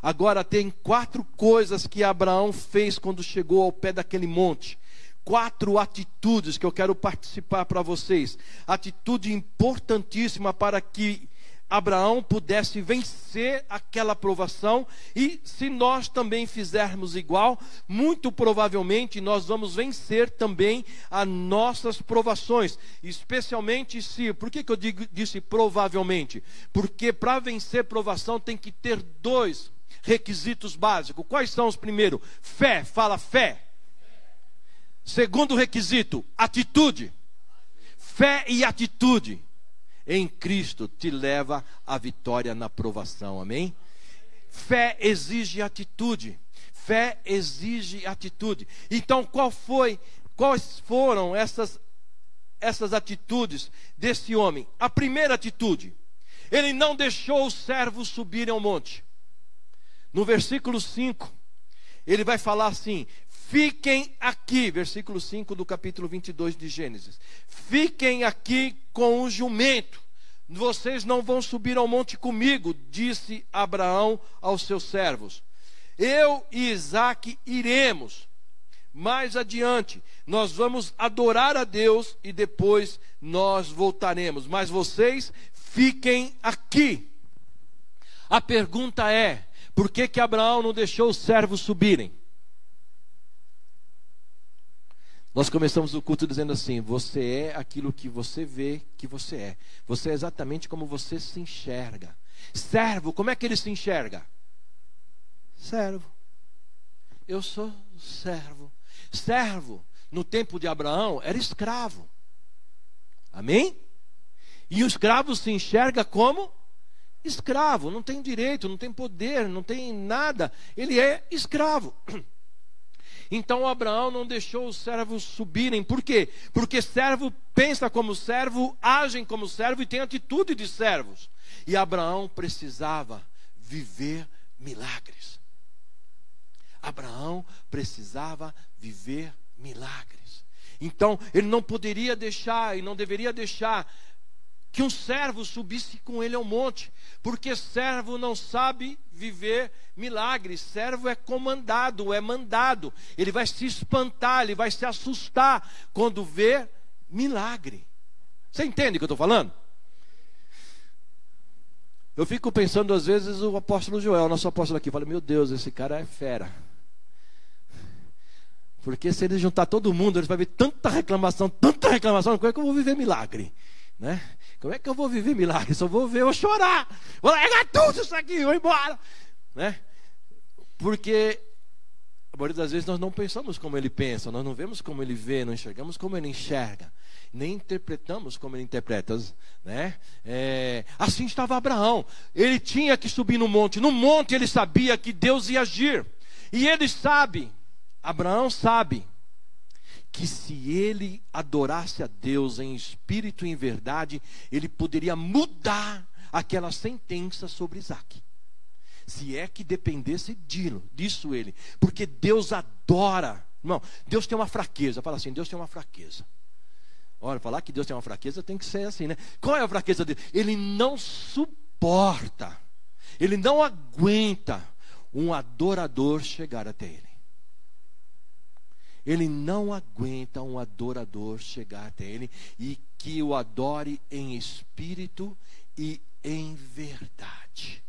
Agora tem quatro coisas que Abraão fez quando chegou ao pé daquele monte quatro atitudes que eu quero participar para vocês. Atitude importantíssima para que Abraão pudesse vencer aquela provação e se nós também fizermos igual, muito provavelmente nós vamos vencer também as nossas provações, especialmente se, por que, que eu digo, disse provavelmente? Porque para vencer provação tem que ter dois requisitos básicos. Quais são os primeiros? Fé, fala fé. Segundo requisito, atitude. Fé e atitude em Cristo te leva à vitória na provação. Amém? Fé exige atitude. Fé exige atitude. Então, qual foi, quais foram essas essas atitudes desse homem? A primeira atitude, ele não deixou os servos subirem ao monte. No versículo 5, ele vai falar assim: Fiquem aqui, versículo 5 do capítulo 22 de Gênesis. Fiquem aqui com o jumento. Vocês não vão subir ao monte comigo, disse Abraão aos seus servos. Eu e Isaac iremos. Mais adiante, nós vamos adorar a Deus e depois nós voltaremos. Mas vocês fiquem aqui. A pergunta é: por que, que Abraão não deixou os servos subirem? Nós começamos o culto dizendo assim: você é aquilo que você vê que você é. Você é exatamente como você se enxerga. Servo, como é que ele se enxerga? Servo. Eu sou servo. Servo, no tempo de Abraão, era escravo. Amém? E o escravo se enxerga como escravo, não tem direito, não tem poder, não tem nada. Ele é escravo. Então Abraão não deixou os servos subirem. Por quê? Porque servo pensa como servo, age como servo e tem atitude de servos. E Abraão precisava viver milagres. Abraão precisava viver milagres. Então, ele não poderia deixar e não deveria deixar que um servo subisse com ele ao monte, porque servo não sabe viver milagres, servo é comandado, é mandado, ele vai se espantar, ele vai se assustar quando vê milagre. Você entende o que eu estou falando? Eu fico pensando, às vezes, o apóstolo Joel, nosso apóstolo aqui, fala: Meu Deus, esse cara é fera. Porque se ele juntar todo mundo, ele vai ver tanta reclamação, tanta reclamação, como é que eu vou viver milagre? Né? Como é que eu vou viver milagre? Só vou ver eu chorar. Vou largar tudo isso aqui, vou embora. Né? Porque a maioria das vezes nós não pensamos como ele pensa, nós não vemos como ele vê, não enxergamos como ele enxerga, nem interpretamos como ele interpreta. Né? É, assim estava Abraão, ele tinha que subir no monte, no monte ele sabia que Deus ia agir, e ele sabe, Abraão sabe, que se ele adorasse a Deus em espírito e em verdade, ele poderia mudar aquela sentença sobre Isaac. Se é que dependesse disso ele. Porque Deus adora. Irmão, Deus tem uma fraqueza. Fala assim: Deus tem uma fraqueza. Olha, falar que Deus tem uma fraqueza tem que ser assim, né? Qual é a fraqueza dele? Ele não suporta, ele não aguenta um adorador chegar até ele. Ele não aguenta um adorador chegar até ele e que o adore em espírito e em verdade.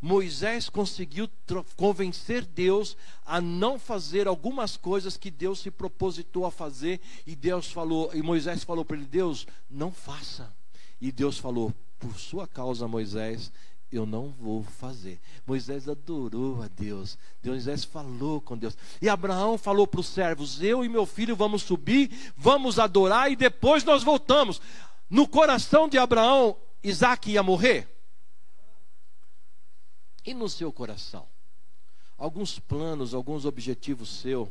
Moisés conseguiu convencer Deus a não fazer algumas coisas que Deus se propositou a fazer e Deus falou, e Moisés falou para ele: "Deus, não faça". E Deus falou: "Por sua causa, Moisés, eu não vou fazer". Moisés adorou a Deus. Moisés falou com Deus. E Abraão falou para os servos: "Eu e meu filho vamos subir, vamos adorar e depois nós voltamos". No coração de Abraão, Isaac ia morrer. E no seu coração? Alguns planos, alguns objetivos seus,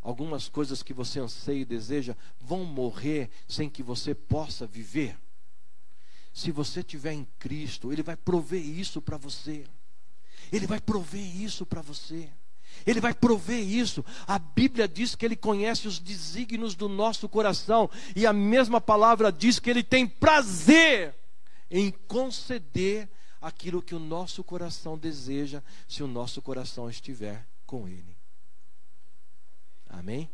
algumas coisas que você anseia e deseja vão morrer sem que você possa viver? Se você tiver em Cristo, Ele vai prover isso para você. Ele vai prover isso para você. Ele vai prover isso. A Bíblia diz que Ele conhece os desígnios do nosso coração. E a mesma palavra diz que Ele tem prazer em conceder aquilo que o nosso coração deseja, se o nosso coração estiver com Ele. Amém?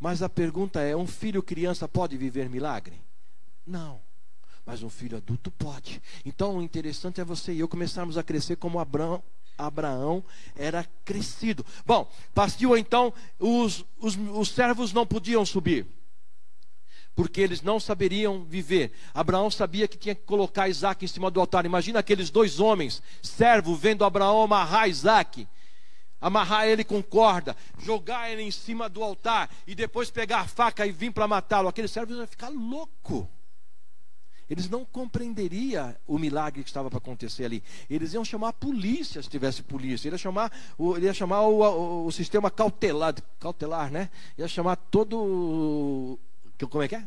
Mas a pergunta é: um filho criança pode viver milagre? Não. Mas um filho adulto pode. Então o interessante é você e eu começarmos a crescer como Abraão, Abraão era crescido. Bom, partiu então, os, os, os servos não podiam subir porque eles não saberiam viver. Abraão sabia que tinha que colocar Isaac em cima do altar. Imagina aqueles dois homens, servo, vendo Abraão amarrar Isaac, amarrar ele com corda, jogar ele em cima do altar e depois pegar a faca e vir para matá-lo. Aqueles servos iam ficar louco. Eles não compreenderiam o milagre que estava para acontecer ali. Eles iam chamar a polícia se tivesse polícia. Ele ia chamar, o, ia chamar o, o, o sistema cautelar, cautelar, né? Ia chamar todo como é que é?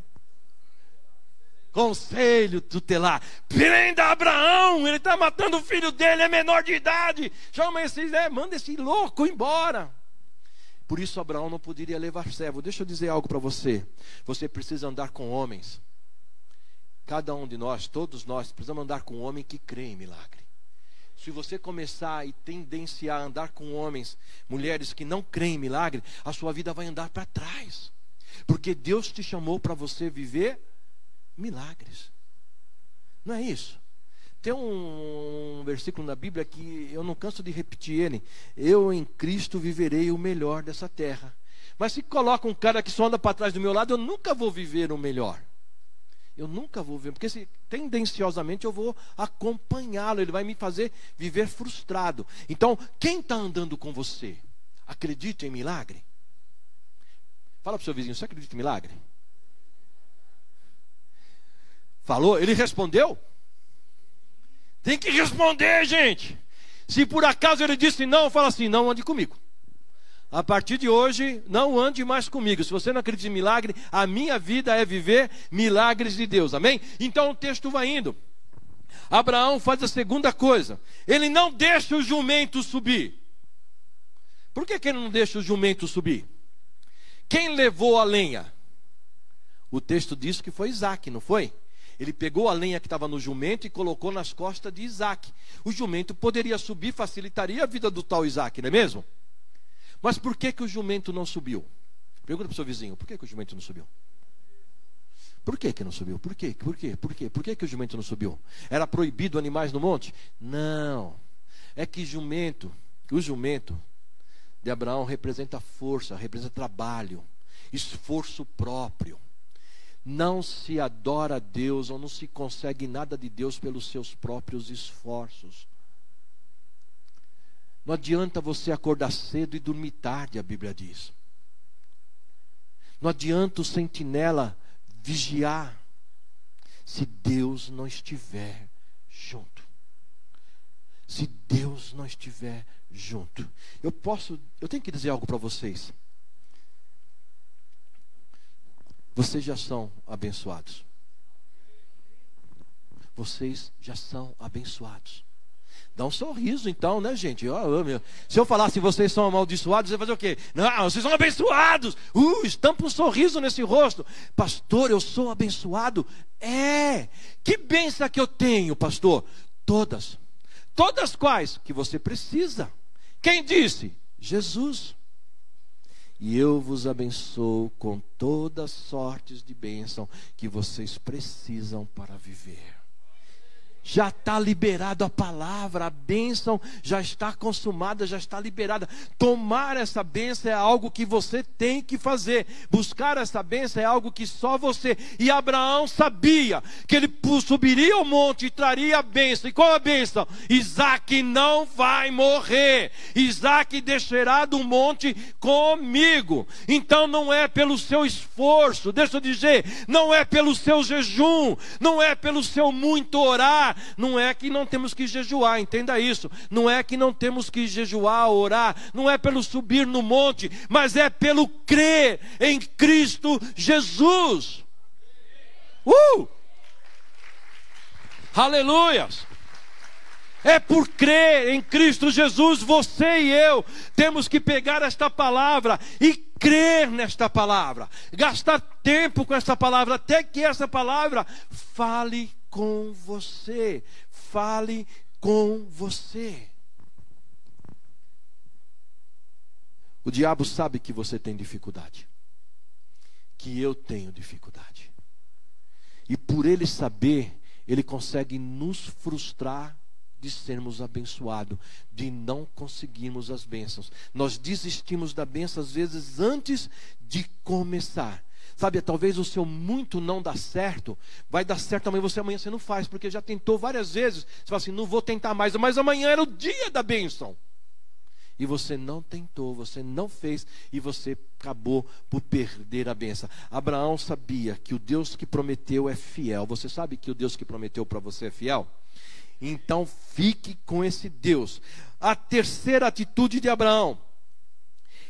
Conselho tutelar. Prenda Abraão, ele está matando o filho dele, é menor de idade. Chama esse, é, manda esse louco embora. Por isso Abraão não poderia levar servo. Deixa eu dizer algo para você. Você precisa andar com homens. Cada um de nós, todos nós, precisamos andar com um homem que crê em milagre. Se você começar e tendenciar a andar com homens, mulheres que não creem em milagre, a sua vida vai andar para trás. Porque Deus te chamou para você viver milagres. Não é isso? Tem um versículo na Bíblia que eu não canso de repetir ele. Eu em Cristo viverei o melhor dessa terra. Mas se coloca um cara que só anda para trás do meu lado, eu nunca vou viver o melhor. Eu nunca vou ver, porque se, tendenciosamente eu vou acompanhá-lo, ele vai me fazer viver frustrado. Então, quem está andando com você? Acredita em milagre? Fala para o seu vizinho, você acredita em milagre? Falou? Ele respondeu? Tem que responder, gente. Se por acaso ele disse não, fala assim: não ande comigo. A partir de hoje, não ande mais comigo. Se você não acredita em milagre, a minha vida é viver milagres de Deus. Amém? Então o texto vai indo. Abraão faz a segunda coisa. Ele não deixa o jumento subir. Por que, que ele não deixa o jumento subir? Quem levou a lenha? O texto diz que foi Isaac, não foi? Ele pegou a lenha que estava no jumento e colocou nas costas de Isaac. O jumento poderia subir, facilitaria a vida do tal Isaac, não é mesmo? Mas por que, que o jumento não subiu? Pergunta para o seu vizinho, por que, que o jumento não subiu? Por que, que não subiu? Por quê? Por quê? Por quê? Por que, que o jumento não subiu? Era proibido animais no monte? Não. É que jumento, o jumento de Abraão representa força, representa trabalho, esforço próprio. Não se adora a Deus ou não se consegue nada de Deus pelos seus próprios esforços. Não adianta você acordar cedo e dormir tarde, a Bíblia diz. Não adianta o sentinela vigiar se Deus não estiver junto. Se Deus não estiver junto. Eu posso, eu tenho que dizer algo para vocês. Vocês já são abençoados. Vocês já são abençoados. Dá um sorriso então, né, gente? Oh, meu. Se eu falasse vocês são amaldiçoados, você vai fazer o quê? Não, vocês são abençoados. Uh, estampa um sorriso nesse rosto. Pastor, eu sou abençoado? É. Que benção que eu tenho, pastor? Todas. Todas quais? Que você precisa. Quem disse? Jesus. E eu vos abençoo com todas sortes de bênção que vocês precisam para viver já está liberado a palavra, a bênção já está consumada, já está liberada. Tomar essa bênção é algo que você tem que fazer. Buscar essa bênção é algo que só você. E Abraão sabia que ele subiria ao monte e traria a bênção. E qual a bênção? Isaac não vai morrer. Isaac descerá do monte comigo. Então não é pelo seu esforço, deixa eu dizer, não é pelo seu jejum, não é pelo seu muito orar não é que não temos que jejuar, entenda isso. Não é que não temos que jejuar, orar, não é pelo subir no monte, mas é pelo crer em Cristo Jesus. Uh! Aleluias! É por crer em Cristo Jesus, você e eu temos que pegar esta palavra e crer nesta palavra, gastar tempo com esta palavra, até que essa palavra fale com você. Fale com você. O diabo sabe que você tem dificuldade. Que eu tenho dificuldade. E por ele saber, ele consegue nos frustrar de sermos abençoados, de não conseguirmos as bênçãos. Nós desistimos da bênção às vezes antes de começar. Sabe, talvez o seu muito não dá certo, vai dar certo amanhã, você amanhã você não faz, porque já tentou várias vezes. Você fala assim, não vou tentar mais, mas amanhã era o dia da bênção. E você não tentou, você não fez, e você acabou por perder a bênção. Abraão sabia que o Deus que prometeu é fiel. Você sabe que o Deus que prometeu para você é fiel? Então fique com esse Deus. A terceira atitude de Abraão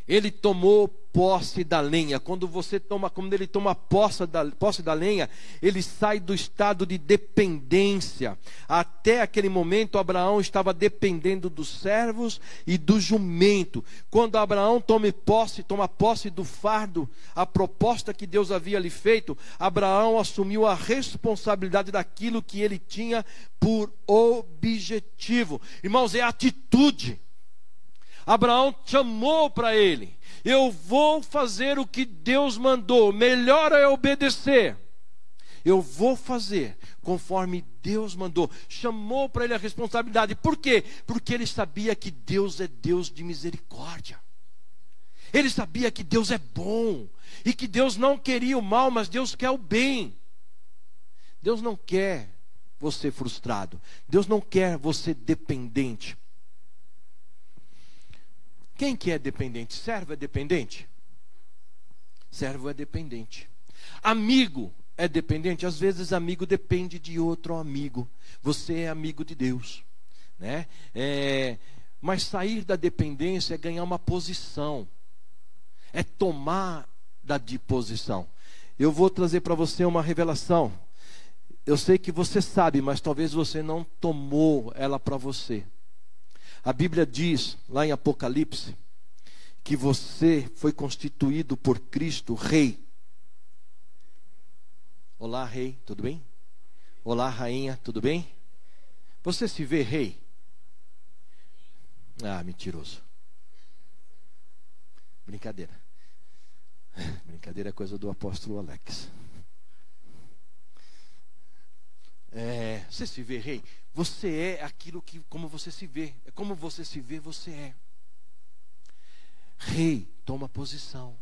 ele tomou posse da lenha. Quando você toma, quando ele toma posse da, posse da lenha, ele sai do estado de dependência. Até aquele momento, Abraão estava dependendo dos servos e do jumento. Quando Abraão toma posse, toma posse do fardo, a proposta que Deus havia lhe feito, Abraão assumiu a responsabilidade daquilo que ele tinha por objetivo. Irmãos, é atitude. Abraão chamou para ele: Eu vou fazer o que Deus mandou, melhor é obedecer. Eu vou fazer conforme Deus mandou. Chamou para ele a responsabilidade. Por quê? Porque ele sabia que Deus é Deus de misericórdia. Ele sabia que Deus é bom e que Deus não queria o mal, mas Deus quer o bem. Deus não quer você frustrado. Deus não quer você dependente. Quem que é dependente? Servo é dependente? Servo é dependente. Amigo é dependente? Às vezes amigo depende de outro amigo. Você é amigo de Deus, né? É, mas sair da dependência é ganhar uma posição. É tomar da disposição. Eu vou trazer para você uma revelação. Eu sei que você sabe, mas talvez você não tomou ela para você. A Bíblia diz, lá em Apocalipse, que você foi constituído por Cristo rei. Olá, rei, tudo bem? Olá, rainha, tudo bem? Você se vê rei? Ah, mentiroso. Brincadeira. Brincadeira é coisa do apóstolo Alex. É, você se vê rei? Você é aquilo que, como você se vê. É como você se vê, você é. Rei, toma posição.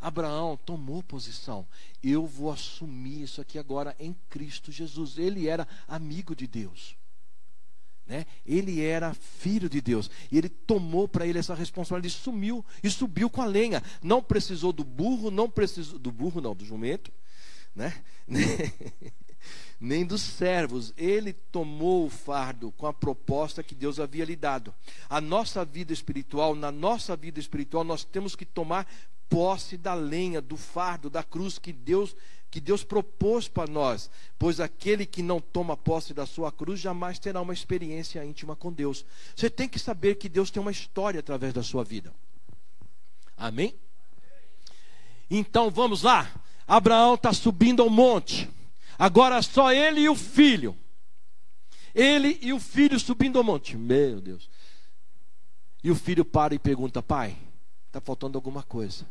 Abraão tomou posição. Eu vou assumir isso aqui agora em Cristo Jesus. Ele era amigo de Deus. Né? Ele era filho de Deus. E ele tomou para ele essa responsabilidade e sumiu e subiu com a lenha. Não precisou do burro, não precisou do burro não, do jumento, né? Nem dos servos. Ele tomou o fardo com a proposta que Deus havia lhe dado. A nossa vida espiritual, na nossa vida espiritual, nós temos que tomar posse da lenha, do fardo, da cruz que Deus que Deus propôs para nós, pois aquele que não toma posse da sua cruz jamais terá uma experiência íntima com Deus. Você tem que saber que Deus tem uma história através da sua vida. Amém? Então vamos lá. Abraão está subindo ao monte. Agora só ele e o filho. Ele e o filho subindo ao monte. Meu Deus. E o filho para e pergunta: Pai, está faltando alguma coisa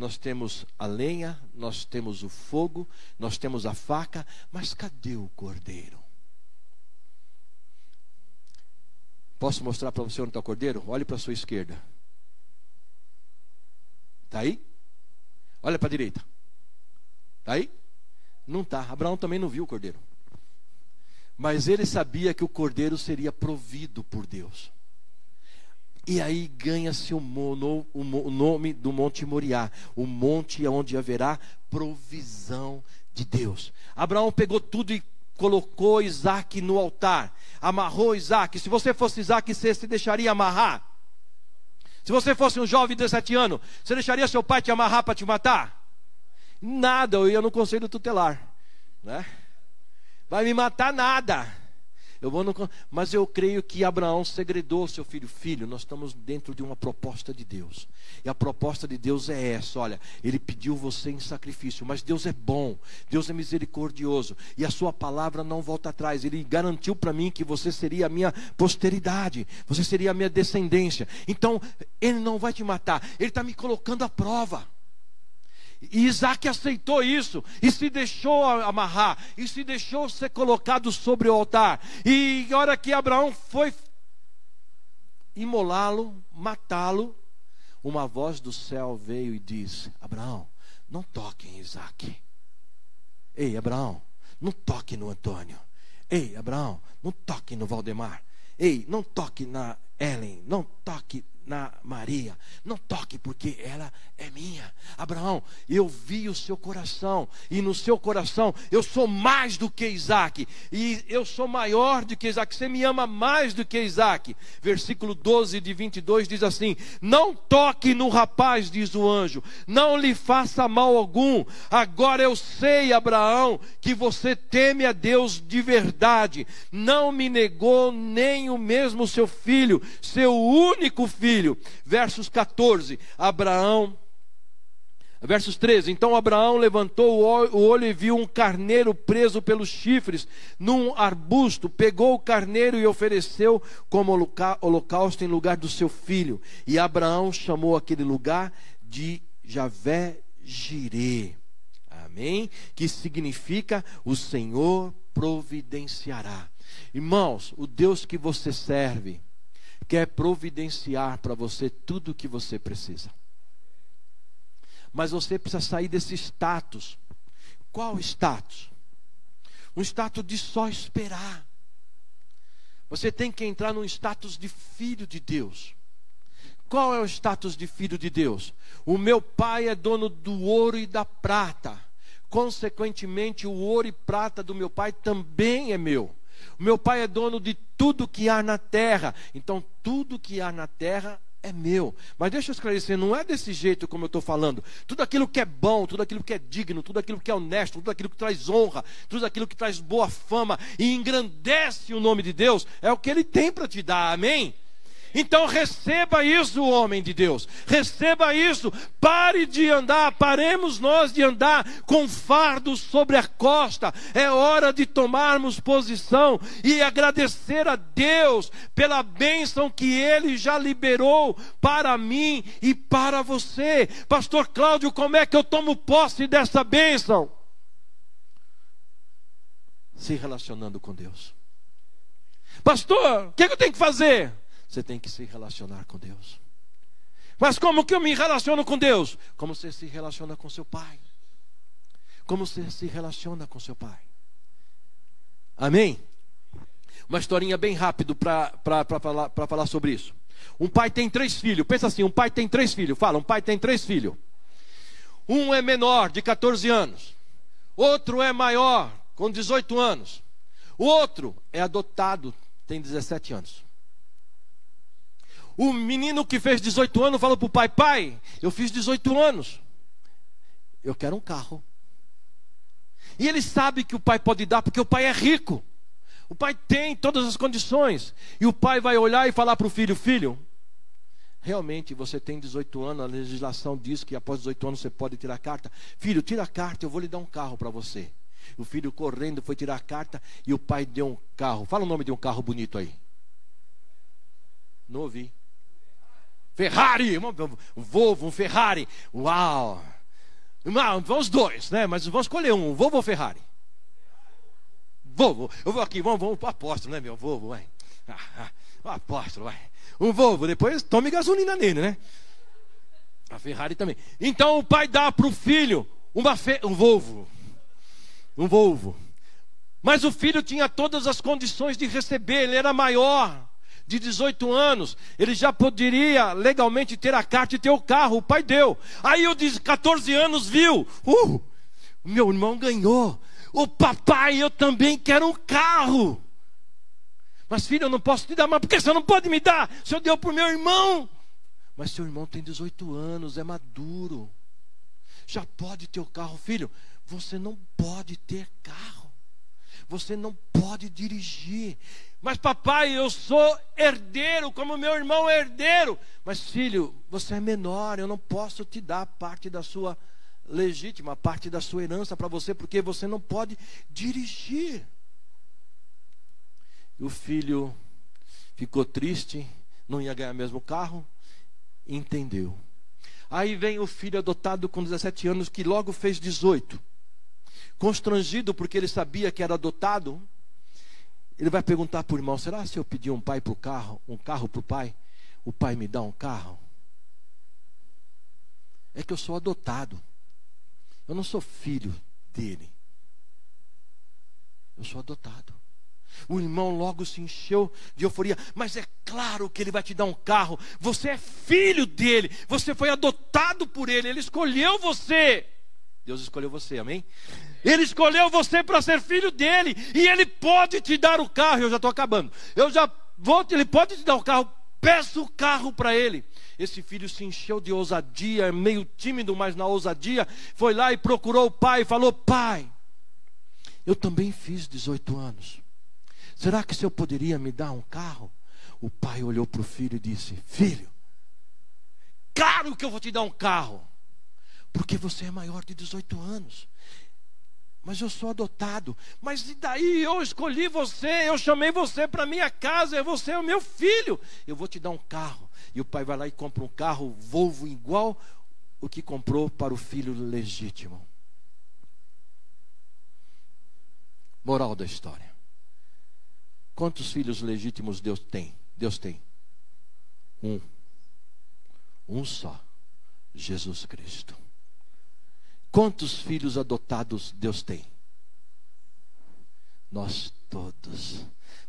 nós temos a lenha, nós temos o fogo, nós temos a faca, mas cadê o cordeiro? Posso mostrar para você onde está o cordeiro? Olhe para a sua esquerda. Está aí? Olha para a direita. Está aí? Não está. Abraão também não viu o cordeiro. Mas ele sabia que o cordeiro seria provido por Deus. E aí ganha-se o, o nome do Monte Moriá, o monte onde haverá provisão de Deus. Abraão pegou tudo e colocou Isaac no altar, amarrou Isaac. Se você fosse Isaac, você se deixaria amarrar? Se você fosse um jovem de 17 anos, você deixaria seu pai te amarrar para te matar? Nada, eu ia no conselho tutelar, né? Vai me matar nada. Eu vou no... Mas eu creio que Abraão segredou seu filho. Filho, nós estamos dentro de uma proposta de Deus. E a proposta de Deus é essa: olha, ele pediu você em sacrifício, mas Deus é bom, Deus é misericordioso. E a sua palavra não volta atrás. Ele garantiu para mim que você seria a minha posteridade, você seria a minha descendência. Então, ele não vai te matar, ele está me colocando à prova. E Isaac aceitou isso e se deixou amarrar e se deixou ser colocado sobre o altar. E a hora que Abraão foi imolá-lo, matá-lo, uma voz do céu veio e disse: Abraão, não toque em Isaac. Ei, Abraão, não toque no Antônio. Ei, Abraão, não toque no Valdemar. Ei, não toque na Ellen. Não toque na Maria. Não toque, porque ela é minha. Abraão, eu vi o seu coração, e no seu coração eu sou mais do que Isaac, e eu sou maior do que Isaac. Você me ama mais do que Isaac. Versículo 12 de 22 diz assim: Não toque no rapaz, diz o anjo, não lhe faça mal algum. Agora eu sei, Abraão, que você teme a Deus de verdade. Não me negou nem o mesmo seu filho, seu único filho filho. Versos 14: Abraão. Versos 13: Então Abraão levantou o olho e viu um carneiro preso pelos chifres num arbusto. Pegou o carneiro e ofereceu como holocausto em lugar do seu filho. E Abraão chamou aquele lugar de Javé Jirê. Amém? Que significa o Senhor providenciará. Irmãos, o Deus que você serve quer providenciar para você tudo o que você precisa. Mas você precisa sair desse status. Qual status? Um status de só esperar. Você tem que entrar num status de filho de Deus. Qual é o status de filho de Deus? O meu pai é dono do ouro e da prata. Consequentemente, o ouro e prata do meu pai também é meu. O meu pai é dono de tudo que há na terra. Então, tudo que há na terra é meu. Mas deixa eu esclarecer, não é desse jeito como eu estou falando. Tudo aquilo que é bom, tudo aquilo que é digno, tudo aquilo que é honesto, tudo aquilo que traz honra, tudo aquilo que traz boa fama e engrandece o nome de Deus, é o que Ele tem para te dar. Amém? Então receba isso, homem de Deus. Receba isso. Pare de andar, paremos nós de andar com fardo sobre a costa. É hora de tomarmos posição e agradecer a Deus pela bênção que Ele já liberou para mim e para você. Pastor Cláudio, como é que eu tomo posse dessa bênção? se relacionando com Deus. Pastor, o que, que eu tenho que fazer? Você tem que se relacionar com Deus. Mas como que eu me relaciono com Deus? Como você se relaciona com seu pai. Como você se relaciona com seu pai. Amém? Uma historinha bem rápido para falar, falar sobre isso. Um pai tem três filhos. Pensa assim: um pai tem três filhos. Fala, um pai tem três filhos. Um é menor, de 14 anos. Outro é maior, com 18 anos. O outro é adotado, tem 17 anos. O menino que fez 18 anos falou para o pai: Pai, eu fiz 18 anos. Eu quero um carro. E ele sabe que o pai pode dar, porque o pai é rico. O pai tem todas as condições. E o pai vai olhar e falar para o filho: Filho, realmente você tem 18 anos, a legislação diz que após 18 anos você pode tirar a carta. Filho, tira a carta, eu vou lhe dar um carro para você. O filho correndo foi tirar a carta e o pai deu um carro. Fala o nome de um carro bonito aí. Não ouvi. Ferrari, um Volvo, um Ferrari. Uau! Vamos dois, né? Mas vamos escolher um, Volvo ou Ferrari? Volvo. Eu vou aqui, vamos, vamos para o apóstolo, né, meu? Volvo, vai. Ah, ah, o apóstolo, vai. Um Volvo, depois tome gasolina nele, né? A Ferrari também. Então o pai dá para o filho uma fe... um Volvo. Um Volvo. Mas o filho tinha todas as condições de receber, ele era maior, de 18 anos, ele já poderia legalmente ter a carta e ter o carro, o pai deu. Aí o de 14 anos viu, uh, meu irmão ganhou, o papai, eu também quero um carro. Mas filho, eu não posso te dar, mas por que você não pode me dar? O senhor deu para o meu irmão. Mas seu irmão tem 18 anos, é maduro. Já pode ter o carro, filho. Você não pode ter carro. Você não pode dirigir. Mas papai, eu sou herdeiro, como meu irmão é herdeiro. Mas filho, você é menor, eu não posso te dar parte da sua legítima, parte da sua herança para você, porque você não pode dirigir. E o filho ficou triste, não ia ganhar mesmo carro, entendeu. Aí vem o filho adotado com 17 anos, que logo fez 18. Constrangido porque ele sabia que era adotado, ele vai perguntar para o irmão: será se eu pedir um pai para o carro, um carro para o pai, o pai me dá um carro? É que eu sou adotado. Eu não sou filho dele. Eu sou adotado. O irmão logo se encheu de euforia. Mas é claro que ele vai te dar um carro. Você é filho dele. Você foi adotado por ele. Ele escolheu você. Deus escolheu você, amém? Ele escolheu você para ser filho dele. E ele pode te dar o carro. Eu já estou acabando. Eu já vou. Ele pode te dar o carro. Peça o carro para ele. Esse filho se encheu de ousadia, meio tímido, mas na ousadia, foi lá e procurou o pai e falou: Pai, eu também fiz 18 anos. Será que o senhor poderia me dar um carro? O pai olhou para o filho e disse: Filho, claro que eu vou te dar um carro, porque você é maior de 18 anos mas eu sou adotado. Mas e daí eu escolhi você, eu chamei você para minha casa, você é o meu filho. Eu vou te dar um carro. E o pai vai lá e compra um carro Volvo igual o que comprou para o filho legítimo. Moral da história. Quantos filhos legítimos Deus tem? Deus tem um. Um só. Jesus Cristo. Quantos filhos adotados Deus tem? Nós todos.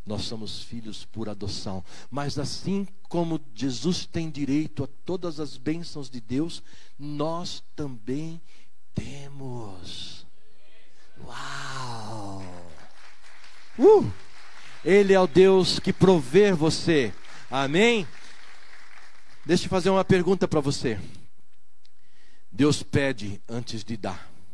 Nós somos filhos por adoção. Mas assim como Jesus tem direito a todas as bênçãos de Deus, nós também temos. Uau! Uh! Ele é o Deus que provê você. Amém? Deixa eu fazer uma pergunta para você. Deus pede antes de dar.